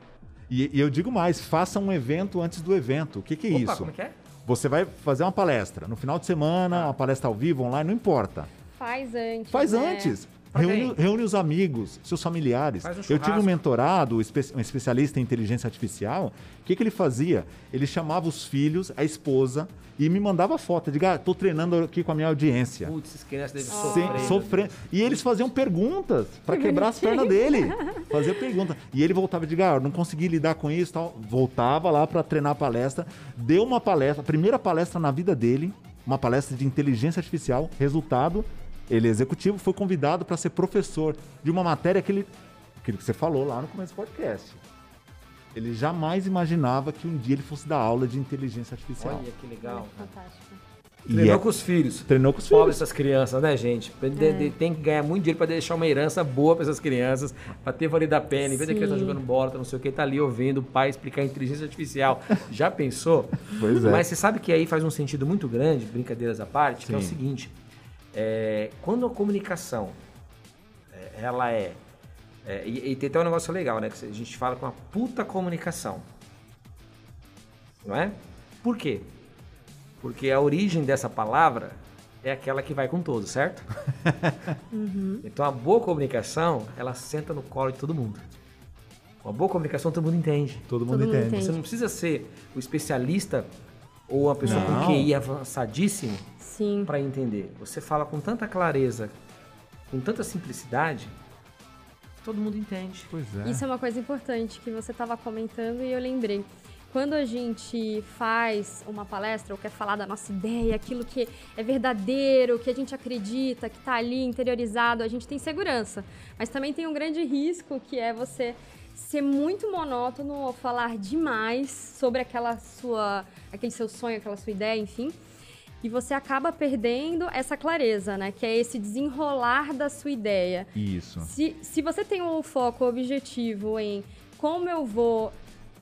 E, e eu digo mais, faça um evento antes do evento. O que, que é Opa, isso? como é que é? Você vai fazer uma palestra. No final de semana, uma palestra ao vivo, online, não importa. Faz antes. Faz né? antes. Reúne, reúne os amigos, seus familiares. Faz um eu tive um mentorado, um especialista em inteligência artificial. O que, que ele fazia? Ele chamava os filhos, a esposa, e me mandava foto. Diga, ah, tô treinando aqui com a minha audiência. Putz, essas crianças devem Sem- sofrer. sofrendo. E eles faziam perguntas para quebrar as pernas dele. Fazia pergunta. E ele voltava e diga, ah, não consegui lidar com isso, tal. Voltava lá para treinar a palestra, deu uma palestra, a primeira palestra na vida dele, uma palestra de inteligência artificial. Resultado, ele executivo foi convidado para ser professor de uma matéria que ele, aquilo que você falou lá no começo do podcast. Ele jamais imaginava que um dia ele fosse dar aula de inteligência artificial. Olha que legal. É fantástico. E Treinou é- com os filhos. Treinou com os Pobre filhos. essas crianças, né, gente? De- de- Tem que ganhar muito dinheiro pra deixar uma herança boa pra essas crianças, pra ter valido a pena. Em vez de criança Sim. jogando bola, tá não sei o que, tá ali ouvindo o pai explicar inteligência artificial. Já pensou? Pois é. Mas você sabe que aí faz um sentido muito grande, brincadeiras à parte, que é o Sim. seguinte: é, quando a comunicação é, ela é, é, e, e tem até um negócio legal, né? Que a gente fala com a puta comunicação. Não é? Por quê? Porque a origem dessa palavra é aquela que vai com todos, certo? Então a boa comunicação, ela senta no colo de todo mundo. Uma boa comunicação todo mundo entende. Todo mundo Todo mundo entende. entende. Você não precisa ser o especialista ou uma pessoa Não. com QI avançadíssimo Sim. Para entender. Você fala com tanta clareza, com tanta simplicidade, todo mundo entende. Pois é. Isso é uma coisa importante que você estava comentando e eu lembrei. Quando a gente faz uma palestra ou quer falar da nossa ideia, aquilo que é verdadeiro, que a gente acredita, que está ali interiorizado, a gente tem segurança. Mas também tem um grande risco que é você ser muito monótono ou falar demais sobre aquela sua, aquele seu sonho, aquela sua ideia, enfim. E você acaba perdendo essa clareza, né? Que é esse desenrolar da sua ideia. Isso. Se, se você tem um foco objetivo em como eu vou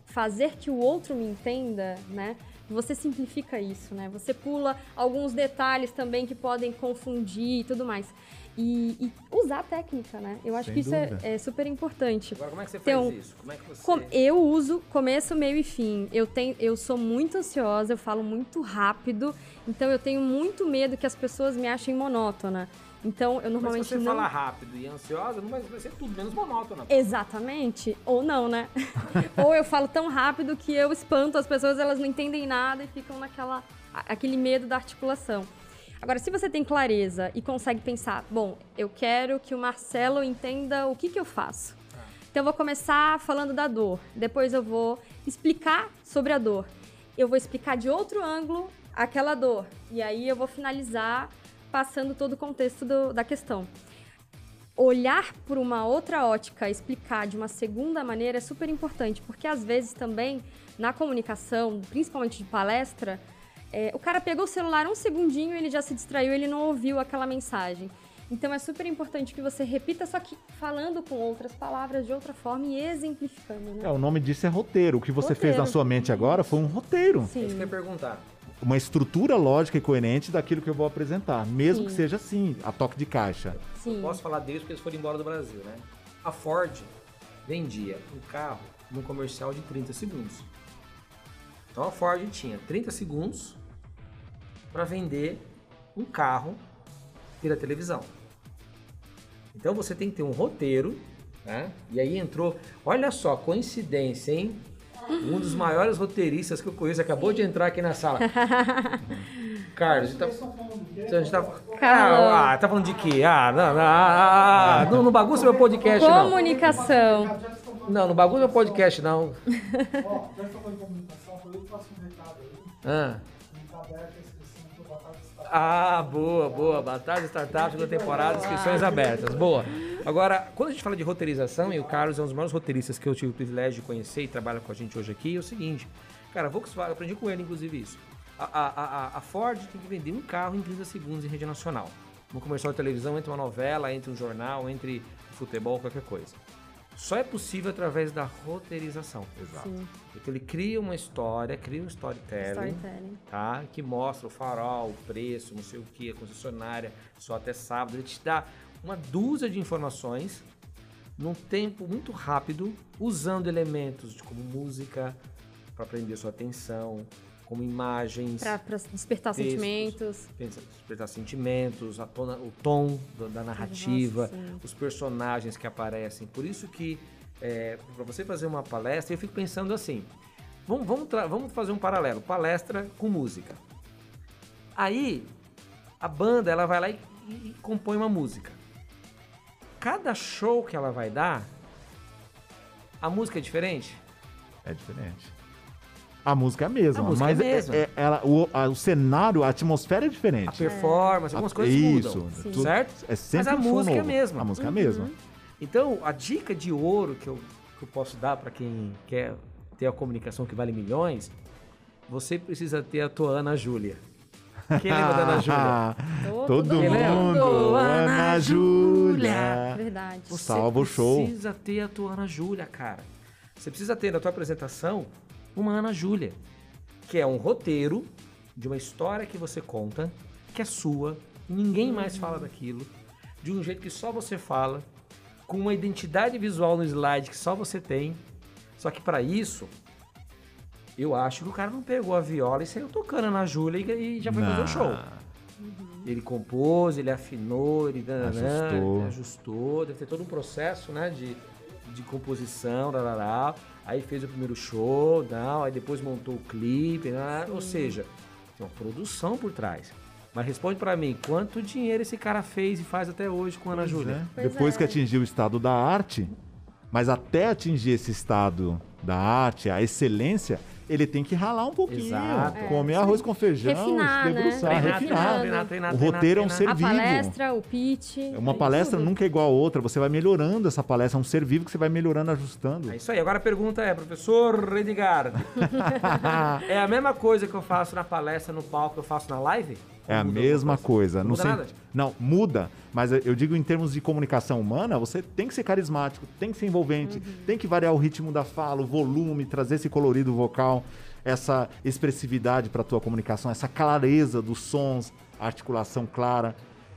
fazer que o outro me entenda, né? Você simplifica isso, né? Você pula alguns detalhes também que podem confundir e tudo mais. E, e usar a técnica, né? Eu acho Sem que isso é, é super importante. Agora, como é que você Tem faz isso? Como é que você... Com- eu uso começo, meio e fim. Eu, tenho, eu sou muito ansiosa, eu falo muito rápido, então eu tenho muito medo que as pessoas me achem monótona. Então eu Mas normalmente se você não. falar rápido e ansiosa, não vai, vai ser tudo menos monótono. Exatamente. Ou não, né? Ou eu falo tão rápido que eu espanto as pessoas, elas não entendem nada e ficam naquela aquele medo da articulação. Agora, se você tem clareza e consegue pensar, bom, eu quero que o Marcelo entenda o que, que eu faço. Então, eu vou começar falando da dor. Depois, eu vou explicar sobre a dor. Eu vou explicar de outro ângulo aquela dor. E aí, eu vou finalizar passando todo o contexto do- da questão olhar por uma outra ótica, explicar de uma segunda maneira é super importante, porque às vezes também na comunicação, principalmente de palestra, é, o cara pegou o celular um segundinho, ele já se distraiu, ele não ouviu aquela mensagem. Então é super importante que você repita, só que falando com outras palavras de outra forma e exemplificando, né? É, o nome disso é roteiro. O que você fez Roteiro. na sua mente agora foi um roteiro. É isso que eu ia Sim, perguntar. Uma estrutura lógica e coerente daquilo que eu vou apresentar. Mesmo Sim. que seja assim, a toque de caixa. Eu sim. posso falar deles porque eles foram embora do Brasil, né? A Ford vendia um carro num comercial de 30 segundos. Então a Ford tinha 30 segundos para vender um carro pela televisão. Então você tem que ter um roteiro, né? E aí entrou, olha só, coincidência, hein? Um dos maiores roteiristas que eu conheço acabou de entrar aqui na sala. Carlos, a gente tá, gente tá, Carlos. ah, ah, tá falando de quê? Ah, não, não, ah, ah, não, não bagunça meu podcast, não. Comunicação. Não, não bagunça meu podcast, não. Ó, já falou em comunicação, eu passo um recado aí. Ah, ah boa, boa. Batalha Startup, segunda temporada, inscrições abertas. Boa. Agora, quando a gente fala de roteirização, e o Carlos é um dos maiores roteiristas que eu tive o privilégio de conhecer e trabalha com a gente hoje aqui, é o seguinte. Cara, a Volkswagen, aprendi com ele, inclusive, isso. A, a- a- Ford tem que vender um carro em 30 segundos em rede nacional. No comercial de televisão, entre uma novela, entre um jornal, entre futebol, qualquer coisa. Só é possível através da roteirização. Exato. Sim, Então ele cria uma história, cria um storytelling, storytelling. tá? Que mostra o farol, o preço, não sei o que, a concessionária, só até sábado. Ele te dá uma dúzia de informações num tempo muito rápido, usando elementos de como música para prender sua atenção, como imagens, Pra, pra despertar Textos. sentimentos. pensa- despertar sentimentos, a tona- o tom do- da narrativa, Nossa, os personagens que aparecem. Por isso que, para você fazer uma palestra, eu fico pensando assim, vamos, vamos, vamos fazer um paralelo, palestra com música. Aí, a banda ela vai lá e, e- e compõe uma música. Cada show que ela vai dar, a música é diferente? É diferente. A música é a mesma, A música é a mas mesma. é- ela- o, a- o cenário, a atmosfera é A diferente. performance, algumas A- coisas isso, mudam, tudo- certo? É sempre Mas a um som música é a novo. mesma. A música é a mesma. Então, a dica de ouro que eu, que eu posso dar para quem quer ter a comunicação que vale milhões, você precisa ter a tua Ana Júlia. Quem lembra da Ana Júlia? Todo, Todo mundo. mundo. Ana Júlia. Verdade. Você Salva o show. precisa ter a tua Ana Júlia, cara. Você precisa ter na tua apresentação uma Ana Júlia, que é um roteiro de uma história que você conta, que é sua, ninguém mais fala daquilo, de um jeito que só você fala, com uma identidade visual no slide que só você tem. Só que para isso, eu acho que o cara não pegou a viola e saiu tocando na Júlia e já foi fazer o show. Ele compôs, ele afinou, ele Ajustou. ele ajustou, deve ter todo um processo, né, de, de composição, lá, lá, lá. Aí fez o primeiro show, não, aí depois montou o clipe, né, ou seja, tem uma produção por trás. Mas responde pra mim, quanto dinheiro esse cara fez e faz até hoje com a Ana Júlia? Pois Depois é. que atingiu o estado da arte, mas até atingir esse estado da arte, a excelência, ele tem que ralar um pouquinho. Exato. Comer É, arroz com feijão, Refinar, se né? debruçar, Treinar, refinar. treinar, treinar, treinar, O treinar, roteiro é um ser A vivo. palestra, o pitch. Uma é palestra tudo. nunca é igual a outra, você vai melhorando essa palestra, é um ser vivo que você vai melhorando, ajustando. É isso aí. Agora a pergunta é, professor Edgar, é a mesma coisa que eu faço na palestra, no palco, que eu faço na live? É a mesma coisa. Não muda sen- nada? Não, muda. Mas eu digo em termos de comunicação humana, você tem que ser carismático, tem que ser envolvente, tem que variar o ritmo da fala, o volume, trazer esse colorido vocal, essa expressividade para a tua comunicação, essa clareza dos sons, articulação clara.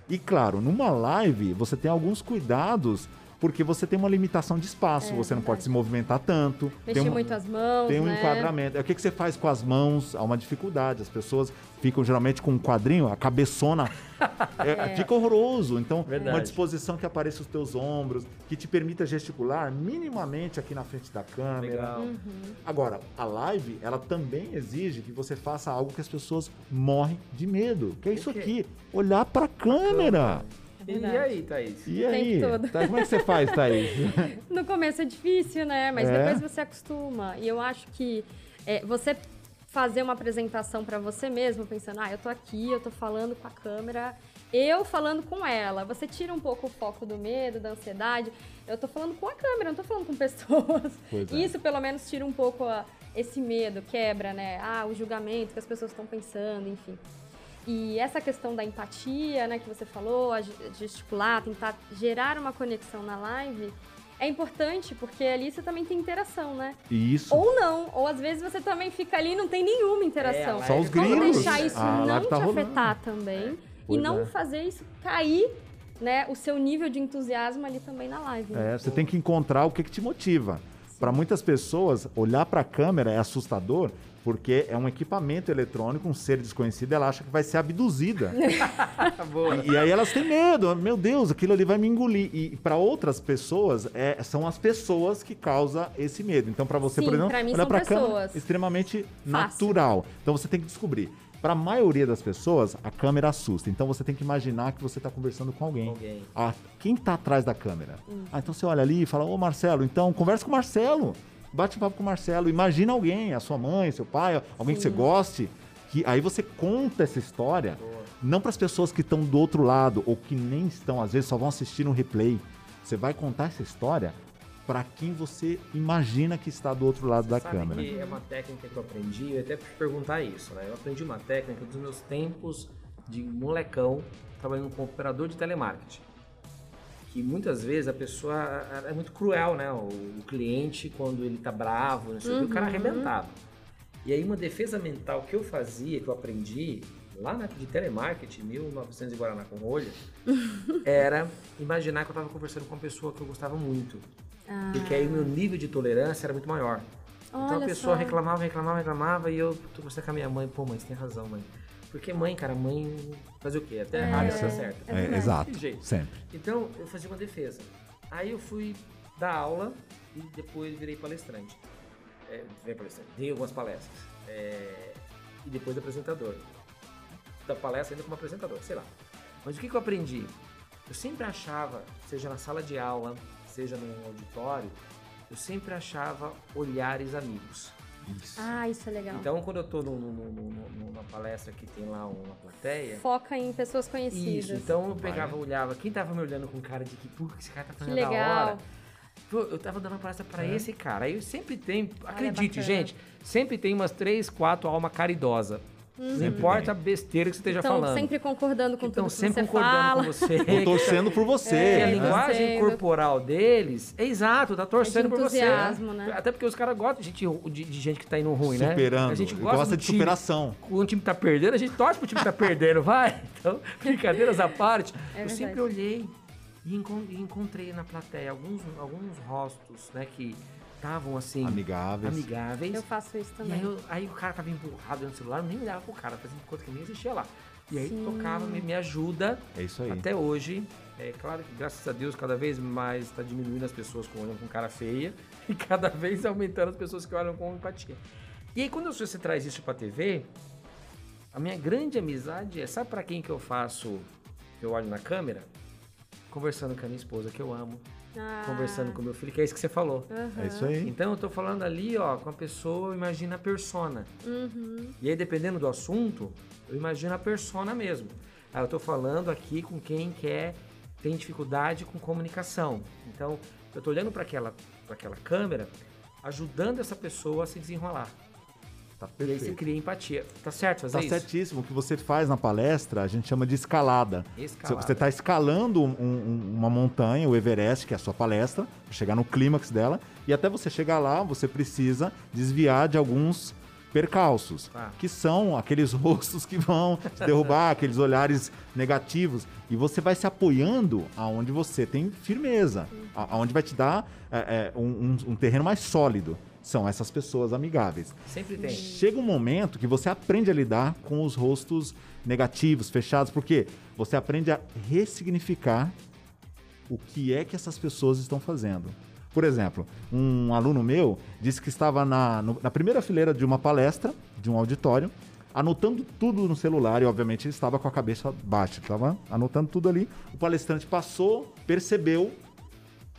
E claro, numa live você tem alguns cuidados, porque você tem uma limitação de espaço, É, você não pode se movimentar tanto. Mexer tem uma- muito as mãos, tem um né? enquadramento. É o que, que você faz com as mãos? Há uma dificuldade. As pessoas ficam geralmente com um quadrinho, a cabeçona. é, Fica horroroso. Então, Verdade. uma disposição que apareça os teus ombros, que te permita gesticular minimamente aqui na frente da câmera. Legal. Uhum. Agora, a live, ela também exige que você faça algo que as pessoas morrem de medo. Que é isso aqui. Olhar pra câmera. É E verdade. aí, Thaís? E tempo aí? todo. Tá, como é que você faz, Thaís? No começo é difícil, né? Mas É? depois você acostuma. E eu acho que é, você fazer uma apresentação pra você mesmo, pensando, ah, eu tô aqui, eu tô falando com a câmera, eu falando com ela. Você tira um pouco o foco do medo, da ansiedade. Eu tô falando com a câmera, não tô falando com pessoas. É. Isso pelo menos tira um pouco a- esse medo, quebra, né? Ah, o julgamento que as pessoas estão pensando, enfim. E essa questão da empatia, né, que você falou, gesticular, tentar gerar uma conexão na live, é importante porque ali você também tem interação, né? Isso. Ou não, ou às vezes você também fica ali e não tem nenhuma interação. É, Só os Como gringos. deixar isso A não te tá rolando. afetar também e não é. fazer isso cair, né, o seu nível de entusiasmo ali também na live. né? É, você tem que encontrar o que, que te motiva. Para muitas pessoas, olhar para a câmera é assustador, porque é um equipamento eletrônico, um ser desconhecido, ela acha que vai ser abduzida. Boa. e, e aí elas têm medo, meu Deus, aquilo ali vai me engolir. E para outras pessoas, é, são as pessoas que causam esse medo. Então, para você, Sim, por exemplo, olhar são pra câmera, extremamente Fácil. natural. Então, você tem que descobrir. Para a maioria das pessoas, a câmera assusta. Então, você tem que imaginar que você está conversando com alguém. Alguém. Ah, quem tá atrás da câmera? Ah, então você olha ali e fala, ô Marcelo, então conversa com o Marcelo. Bate um papo com o Marcelo. Imagina alguém, a sua mãe, seu pai, alguém que você goste. Que aí você conta essa história, não para as pessoas que estão do outro lado ou que nem estão, às vezes só vão assistir no replay. Você vai contar essa história para quem você imagina que está do outro lado da Sabe câmera. que é uma técnica que eu aprendi, eu ia até te perguntar isso, né? Eu aprendi uma técnica dos meus tempos de molecão trabalhando com operador de telemarketing. Que muitas vezes a pessoa é muito cruel, né? O, o cliente, quando ele tá bravo, não sei o que, o cara arrebentava. E aí uma defesa mental que eu fazia, que eu aprendi lá na, de telemarketing, 1900 e Guaraná com rolha, era imaginar que eu estava conversando com uma pessoa que eu gostava muito. Porque aí o meu nível de tolerância era muito maior. então a Olha pessoa só. reclamava, reclamava, reclamava e eu tô conversando com a minha mãe, pô, mãe, você tem razão, mãe. Porque mãe, cara, mãe fazer o quê? Até É. errado está certo. É É, exato, jeito. sempre. Então eu fazia uma defesa. Aí eu fui dar aula e depois virei palestrante. É, virei palestrante, dei algumas palestras. É, e depois apresentador. Da palestra ainda como apresentador, sei lá. Mas o que, que eu aprendi? Eu sempre achava, seja na sala de aula, seja num auditório, eu sempre achava olhares amigos. Ah, isso é legal. Então quando eu tô num- num- num- num- numa palestra que tem lá uma plateia, Foca em pessoas conhecidas. isso, então eu pegava, olhava, quem tava me olhando com cara de que, pô, esse cara tá Que falando da hora. Pô, eu tava dando uma palestra pra É. esse cara. Aí sempre tem, Olha, acredite, bacana. gente, sempre tem umas três, quatro alma caridosa. Não importa a besteira que você esteja Estão falando. sempre concordando com Estão tudo que sempre você concordando fala. com você. Ou torcendo por você. É, E a né? linguagem Torcendo. corporal deles, é exato, tá torcendo por você. entusiasmo, né? Até porque os caras gostam de gente, de, de gente que tá indo ruim, né? Superando. A gente gosta, gosta de time. superação. Quando o time tá perdendo, a gente torce pro time que tá perdendo, vai. Então, brincadeiras à parte. É eu sempre olhei e e encontrei na plateia alguns, alguns rostos, né, que estavam assim, Amigáveis. amigáveis. Eu faço isso E aí, também. eu- aí o cara tava emburrado no celular, eu nem olhava pro cara, fazendo conta que nem existia lá. E aí Sim. tocava, me, me ajuda. É isso aí. Até hoje, é claro que graças a Deus cada vez mais está diminuindo as pessoas que olham com cara feia e cada vez aumentando as pessoas que olham com empatia. E aí quando você traz isso pra TV, a minha grande amizade é, sabe pra quem que eu faço, eu olho na câmera? Conversando com a minha esposa, que eu amo, Ah, conversando com meu filho, que é isso que você falou. aham. É isso aí. Então eu tô falando ali, ó, com a pessoa, imagina a persona. Uhum. E aí, dependendo do assunto, eu imagino a persona mesmo. Aí eu tô falando aqui com quem quer, tem dificuldade com comunicação. Então, eu tô olhando para aquela, pra aquela câmera, ajudando essa pessoa a se desenrolar. Tá E aí você perfeito. cria empatia. Tá certo fazer Tá isso? certíssimo. O que você faz na palestra, a gente chama de escalada. Escalada. Você está escalando um- um- uma montanha, o Everest, que é a sua palestra, chegar no clímax dela. E até você chegar lá, você precisa desviar de alguns percalços, Tá. que são aqueles rostos que vão te derrubar, aqueles olhares negativos. E você vai se apoiando aonde você tem firmeza, aonde vai te dar é, é, um, um- um terreno mais sólido. São essas pessoas amigáveis. Sempre tem. Chega um momento que você aprende a lidar com os rostos negativos, fechados, porque você aprende a ressignificar o que é que essas pessoas estão fazendo. Por exemplo, um aluno meu disse que estava na, no- na primeira fileira de uma palestra, de um auditório, anotando tudo no celular e, obviamente, ele estava com a cabeça baixa, estava anotando tudo ali. O palestrante passou, percebeu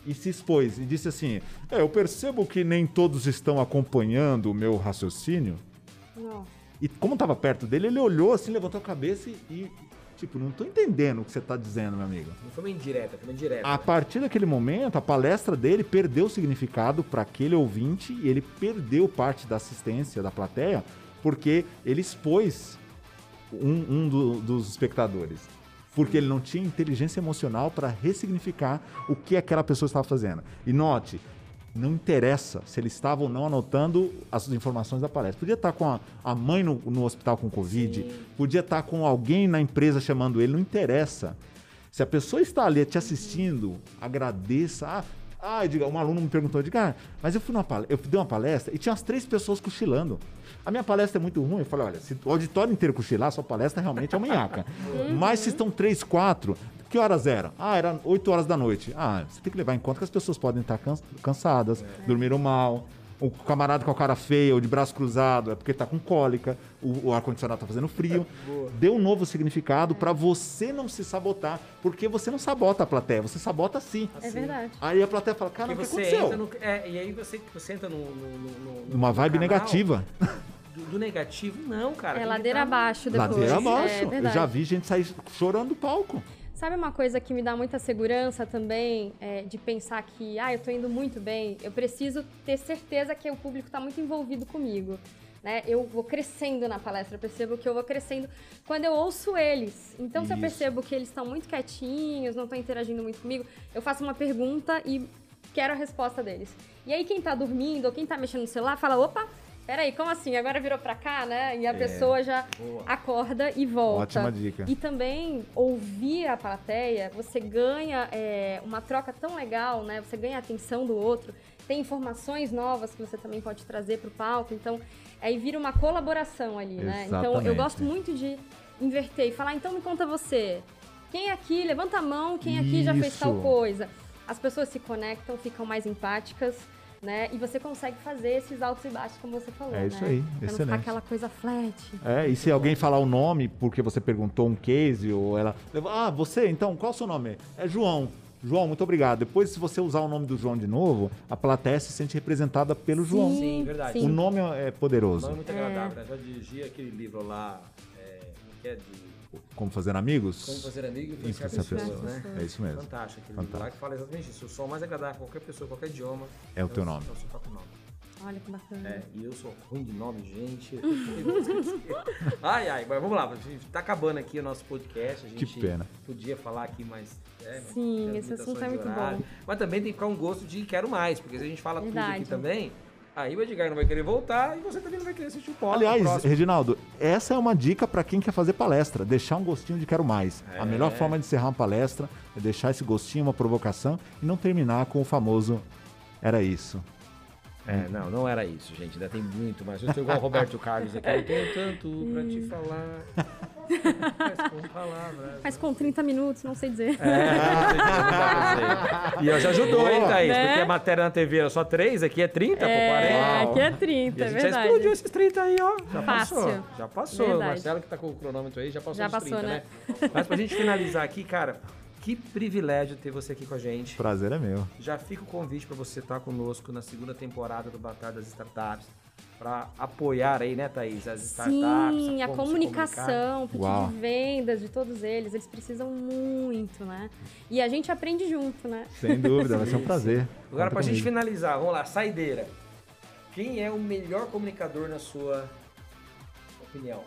e se expôs e disse assim: é, Eu percebo que nem todos estão acompanhando o meu raciocínio. Nossa. E como estava perto dele, ele olhou assim, levantou a cabeça e, tipo, não tô entendendo o que você tá dizendo, meu amigo. Não foi uma indireta, foi uma indireta. A partir daquele momento, a palestra dele perdeu o significado para aquele ouvinte e ele perdeu parte da assistência da plateia porque ele expôs um, um do- dos espectadores. Porque ele não tinha inteligência emocional para ressignificar o que aquela pessoa estava fazendo. E note, não interessa se ele estava ou não anotando as informações da palestra. Podia estar com a, a mãe no, no hospital com Covid, podia estar com alguém na empresa chamando ele, não interessa. Se a pessoa está ali te assistindo, agradeça. Ah, ah diga, um aluno me perguntou, diga, ah, mas eu fui numa palestra, eu dei uma palestra e tinha umas três pessoas cochilando. A minha palestra é muito ruim. Eu falei, olha, se o auditório inteiro cochilar, sua palestra realmente é uma nhaca. Mas se estão três, quatro, que horas eram? Ah, eram 8 horas da noite. Ah, você tem que levar em conta que as pessoas podem estar cans- cansadas, dormiram mal. O camarada com a cara feia ou de braço cruzado é porque tá com cólica, o, o ar-condicionado tá fazendo frio. Dê um novo significado para você não se sabotar, porque você não sabota a plateia, você sabota sim. É verdade. Aí a plateia fala, cara, o que você aconteceu? entra no. É, e aí você, você entra no. no, no- no- Uma no vibe canal negativa. Do, do negativo, não, cara. É ladeira no- abaixo depois. Ladeira abaixo. É Eu já vi gente sair chorando do palco. Sabe uma coisa que me dá muita segurança também, é, de pensar que, ah, eu tô indo muito bem, eu preciso ter certeza que o público está muito envolvido comigo. Né? Eu vou crescendo na palestra, eu percebo que eu vou crescendo quando eu ouço eles. Então, se eu Isso. percebo que eles estão muito quietinhos, não estão interagindo muito comigo, eu faço uma pergunta e quero a resposta deles. E aí, quem tá dormindo ou quem tá mexendo no celular fala: opa, peraí, como assim? Agora virou pra cá, né? E a pessoa já Boa. acorda e volta. Ótima dica. E também ouvir a plateia, você ganha é, uma troca tão legal, né? Você ganha a atenção do outro, tem informações novas que você também pode trazer para o palco. Então, aí vira uma colaboração ali, né? Então, eu Exatamente. gosto muito de inverter e falar, então me conta você. Quem aqui, levanta a mão, quem aqui já fez tal Isso. coisa. As pessoas se conectam, ficam mais empáticas, né? E você consegue fazer esses altos e baixos, como você falou, É né? isso aí, Pra não ficar excelente. aquela coisa flat. É, e se alguém falar o nome porque você perguntou um case ou ela. Ah, você, então, qual é o seu nome? É João. João, muito obrigado. Depois, se você usar o nome do João de novo, a plateia se sente representada pelo João. Sim, verdade. O nome é poderoso. Não é muito agradável, né? Já dirigi aquele livro lá, é, que é de Como fazer amigos? Como fazer amigo e influenciar Influenciar pessoas, pessoas. né? É isso mesmo. Fantástico aquele livro lá que fala exatamente isso. O som mais agradável a qualquer pessoa, qualquer idioma. É o teu nome. É o seu próprio nome. Olha que bacana. É, e eu sou ruim de nome, gente. Ai, ai, mas vamos lá. A gente tá acabando aqui o nosso podcast. A gente Que pena. podia falar aqui mais. é, mas Sim, esse assunto é muito bom. Mas também tem que ficar um gosto de quero mais, porque se a gente fala tudo aqui Verdade. também, aí o Edgar não vai querer voltar e você também não vai querer assistir o pó- o Aliás. Reginaldo, essa é uma dica para quem quer fazer palestra, deixar um gostinho de quero mais. É. A melhor forma de encerrar uma palestra é deixar esse gostinho, uma provocação e não terminar com o famoso era isso. É, não, não era isso, gente. Ainda tem muito mais. Eu sou igual o Roberto Carlos aqui. Eu tenho tanto pra te falar. Mas com palavras. Mas com 30 minutos, não sei dizer. É. E eu já ajudou, hein. Thaís? Né? Porque a matéria na TV era só 3, aqui é 30, pô, 40. É, aqui é E 30, a é gente já verdade. explodiu esses 30 aí, ó. Já Fácil. passou. Já passou. Verdade. Marcelo que tá com o cronômetro aí, já passou Já os passou, 30, né? né? Mas pra gente finalizar aqui, cara, que privilégio ter você aqui com a gente. Prazer é meu. Já fica o convite para você estar conosco na segunda temporada do Batalha das Startups, para apoiar aí, né, Thaís, as startups. Sim, a comunicar. comunicação, porque Uau. de vendas de todos eles, eles precisam muito, né? E a gente aprende junto, né? Sem dúvida, vai ser um prazer. Agora, Conta pra gente finalizar, vamos lá, saideira. Quem é o melhor comunicador na sua opinião?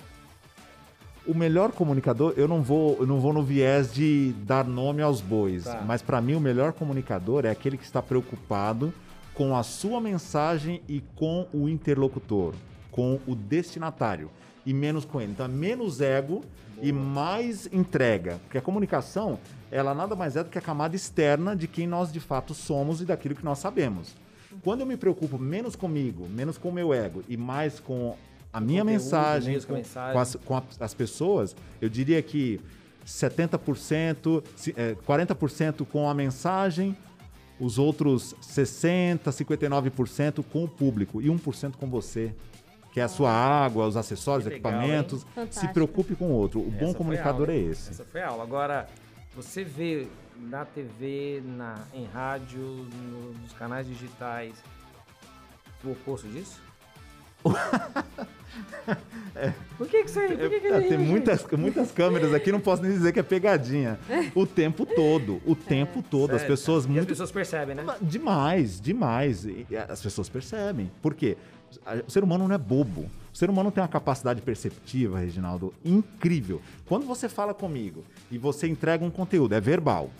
O melhor comunicador, eu não vou, eu não vou no viés de dar nome aos bois, Tá. mas para mim o melhor comunicador é aquele que está preocupado com a sua mensagem e com o interlocutor, com o destinatário e menos com ele. Então, é menos ego e mais entrega, porque a comunicação, ela nada mais é do que a camada externa de quem nós de fato somos e daquilo que nós sabemos. Quando eu me preocupo menos comigo, menos com o meu ego e mais com a minha conteúdo, mensagem, mesmo com mensagem. com as, com a- as pessoas, eu diria que 70%, se- é, 40% com a mensagem, os outros 60%, 59% com o público e 1% com você, que é a sua água, os acessórios, legal, equipamentos. Se preocupe com o outro. O Essa bom comunicador é esse. Essa foi a aula. Agora, você vê na TV, na, em rádio, no- nos canais digitais, o oposto disso? Por que que você... Por que que É, tem muitas, muitas câmeras aqui, não posso nem dizer que é pegadinha. O tempo todo, o tempo todo. As Sério, pessoas? E muito as pessoas percebem, né? Demais, demais. As pessoas percebem. Por quê? O ser humano não é bobo. O ser humano tem uma capacidade perceptiva, Reginaldo, incrível. Quando você fala comigo e você entrega um conteúdo, é verbal.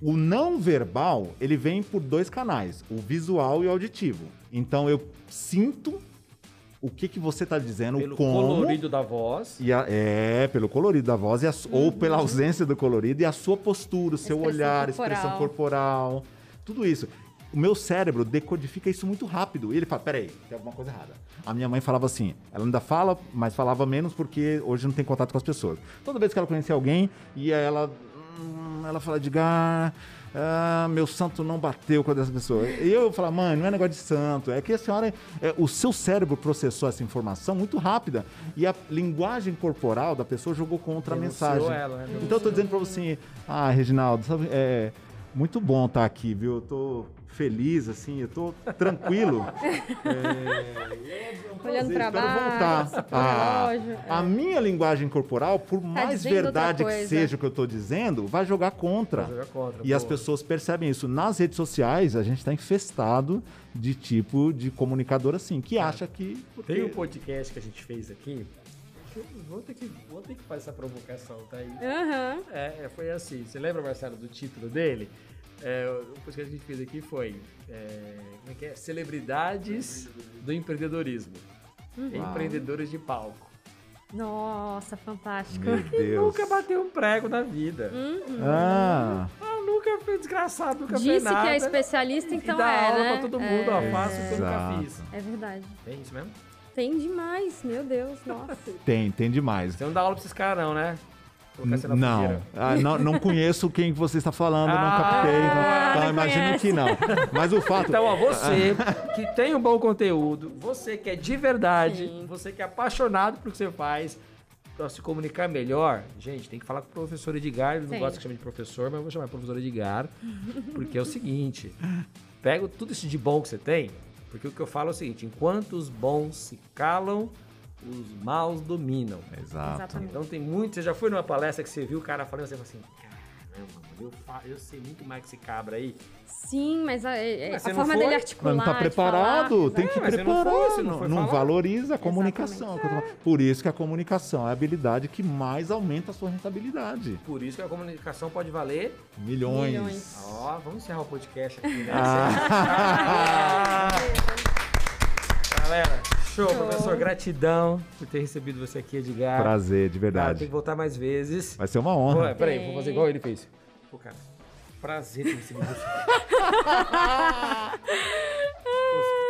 O não verbal, ele vem por dois canais, o visual e o auditivo. Então eu sinto o que, que você está dizendo, Pelo como... colorido da voz. E a- é, pelo colorido da voz, e a su- ou pela ausência do colorido, e a sua postura, o seu Expressão olhar, corporal. expressão corporal, tudo isso. O meu cérebro decodifica isso muito rápido. E ele fala: peraí, tem alguma coisa errada. A minha mãe falava assim, ela ainda fala, mas falava menos porque hoje não tem contato com as pessoas. Toda vez que ela conhecia alguém, ia ela. hum, ela fala, Edgar, ah, meu santo não bateu com essa pessoa. E eu falo, mãe, não é negócio de santo, é que a senhora, é, o seu cérebro processou essa informação muito rápida e a linguagem corporal da pessoa jogou contra a Denunciou mensagem. ela, né? Então eu tô dizendo pra você, ah, Reginaldo, sabe, é muito bom estar aqui, viu? Eu tô feliz, assim, eu tô tranquilo. É, é um Olhando pra baixo, voltar. Ah, relógio, é. A minha linguagem corporal, por mais dizendo outra verdade que seja o que eu tô dizendo, vai jogar contra. Vai jogar contra, e as pessoas percebem isso. Nas redes sociais, a gente está infestado de tipo de comunicador assim, que acha que. porque- Tem um podcast que a gente fez aqui. Vou ter que, vou ter que fazer essa provocação, tá aí. É, é, foi assim. Você lembra, Marcelo, do título dele? É, o podcast que a gente fez aqui foi é, como é que é? Celebridades do empreendedorismo. Empreendedores de palco. Nossa, fantástico. Meu Deus. Nunca bateu um prego na vida. Ah, Ah, nunca fez desgraçado, nunca fez Disse nada. que é especialista, então e dá é, aula né? pra todo mundo, ó. É, Faço o que eu nunca fiz. É verdade. É isso mesmo? Tem demais, meu Deus, nossa. tem, tem demais. Você não dá aula pra esses caras, não, né? Na Não. fogueira. Ah, não, não conheço quem você está falando, não Ah, captei. Então, imagino conhece. que não. Mas o fato. Então, ó, você que tem um bom conteúdo, você que é de verdade, Sim. você que é apaixonado pelo que você faz, pra se comunicar melhor, gente, tem que falar com o professor Edgar. Ele não Sim. gosta que chame de professor, mas eu vou chamar de professor Edgar. Porque é o seguinte: pega tudo isso de bom que você tem, porque o que eu falo é o seguinte: enquanto os bons se calam, os maus dominam. Exato. Exatamente. Então tem muito. Você já foi numa palestra que você viu o cara falando, você fala assim, cara, Caramba, mano, eu, fa- eu sei muito mais que esse cabra aí. Sim, mas a, é- Mas a forma dele Mas articular. não tá preparado, falar, tem que É, mas você não preparar. foi, não não, não valoriza a comunicação. que falando. Por isso que a comunicação é a habilidade que mais aumenta a sua rentabilidade. Por isso que a comunicação pode valer. Milhões. Milhões. Ó, vamos encerrar o podcast aqui, né? Ah. Galera, show, Show. professor. Gratidão por ter recebido você aqui, Edgar. Prazer, de Cara, tem verdade. que voltar mais vezes. Vai ser uma honra. peraí, vou fazer igual ele fez. Pô, cara, prazer ter recebido você.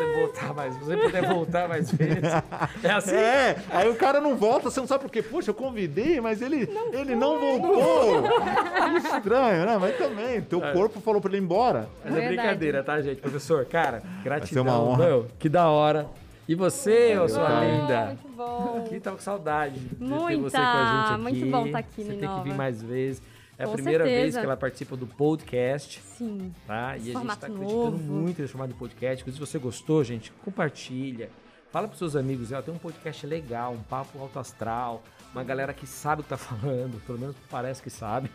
Puder voltar mais, você puder voltar mais vezes. É assim? É, aí o cara não volta, você não sabe por quê. Puxa, eu convidei, mas ele ele não voltou. Que estranho, né? Mas também, teu É. corpo falou pra ele ir embora. Mas é brincadeira, tá, gente? Professor, cara, gratidão. uma honra. Meu, que da hora. E você, ô sua cara. linda? Muito bom. Que tava com saudade de ter Muita, você com a gente aqui. muito bom tá aqui Você no tem que vir mais vezes. É a Com primeira vez certeza. que ela participa do podcast, Sim. tá? E a gente Formato tá acreditando muito nesse de podcast. Inclusive, se você gostou, gente, compartilha. Fala pros seus amigos, ó, tem um podcast legal, um papo alto astral, uma galera que sabe o que tá falando, pelo menos parece que sabe.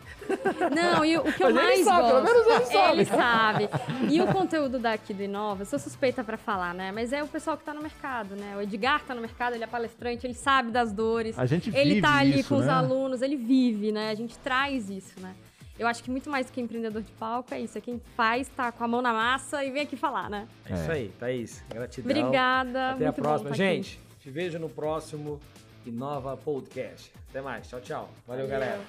Não, e o, que eu Mas ele mais sabe, pelo gosto. menos ele sabe. Ele sabe. E o conteúdo daqui do Inova, eu sou suspeita pra falar, né? Mas é o pessoal que tá no mercado, né? O Edgar tá no mercado, ele é palestrante, ele sabe das dores. A gente Ele vive tá ali isso, com os né? alunos, ele vive, né? A gente traz isso, né? Eu acho que muito mais do que empreendedor de palco é isso. É quem faz, tá com a mão na massa e vem aqui falar, né? É, isso aí, Thaís. Gratidão. Obrigada. Até a próxima. tá aqui. Gente, te vejo no próximo Inova Podcast. Até mais. Tchau, tchau. Valeu. Valeu. galera.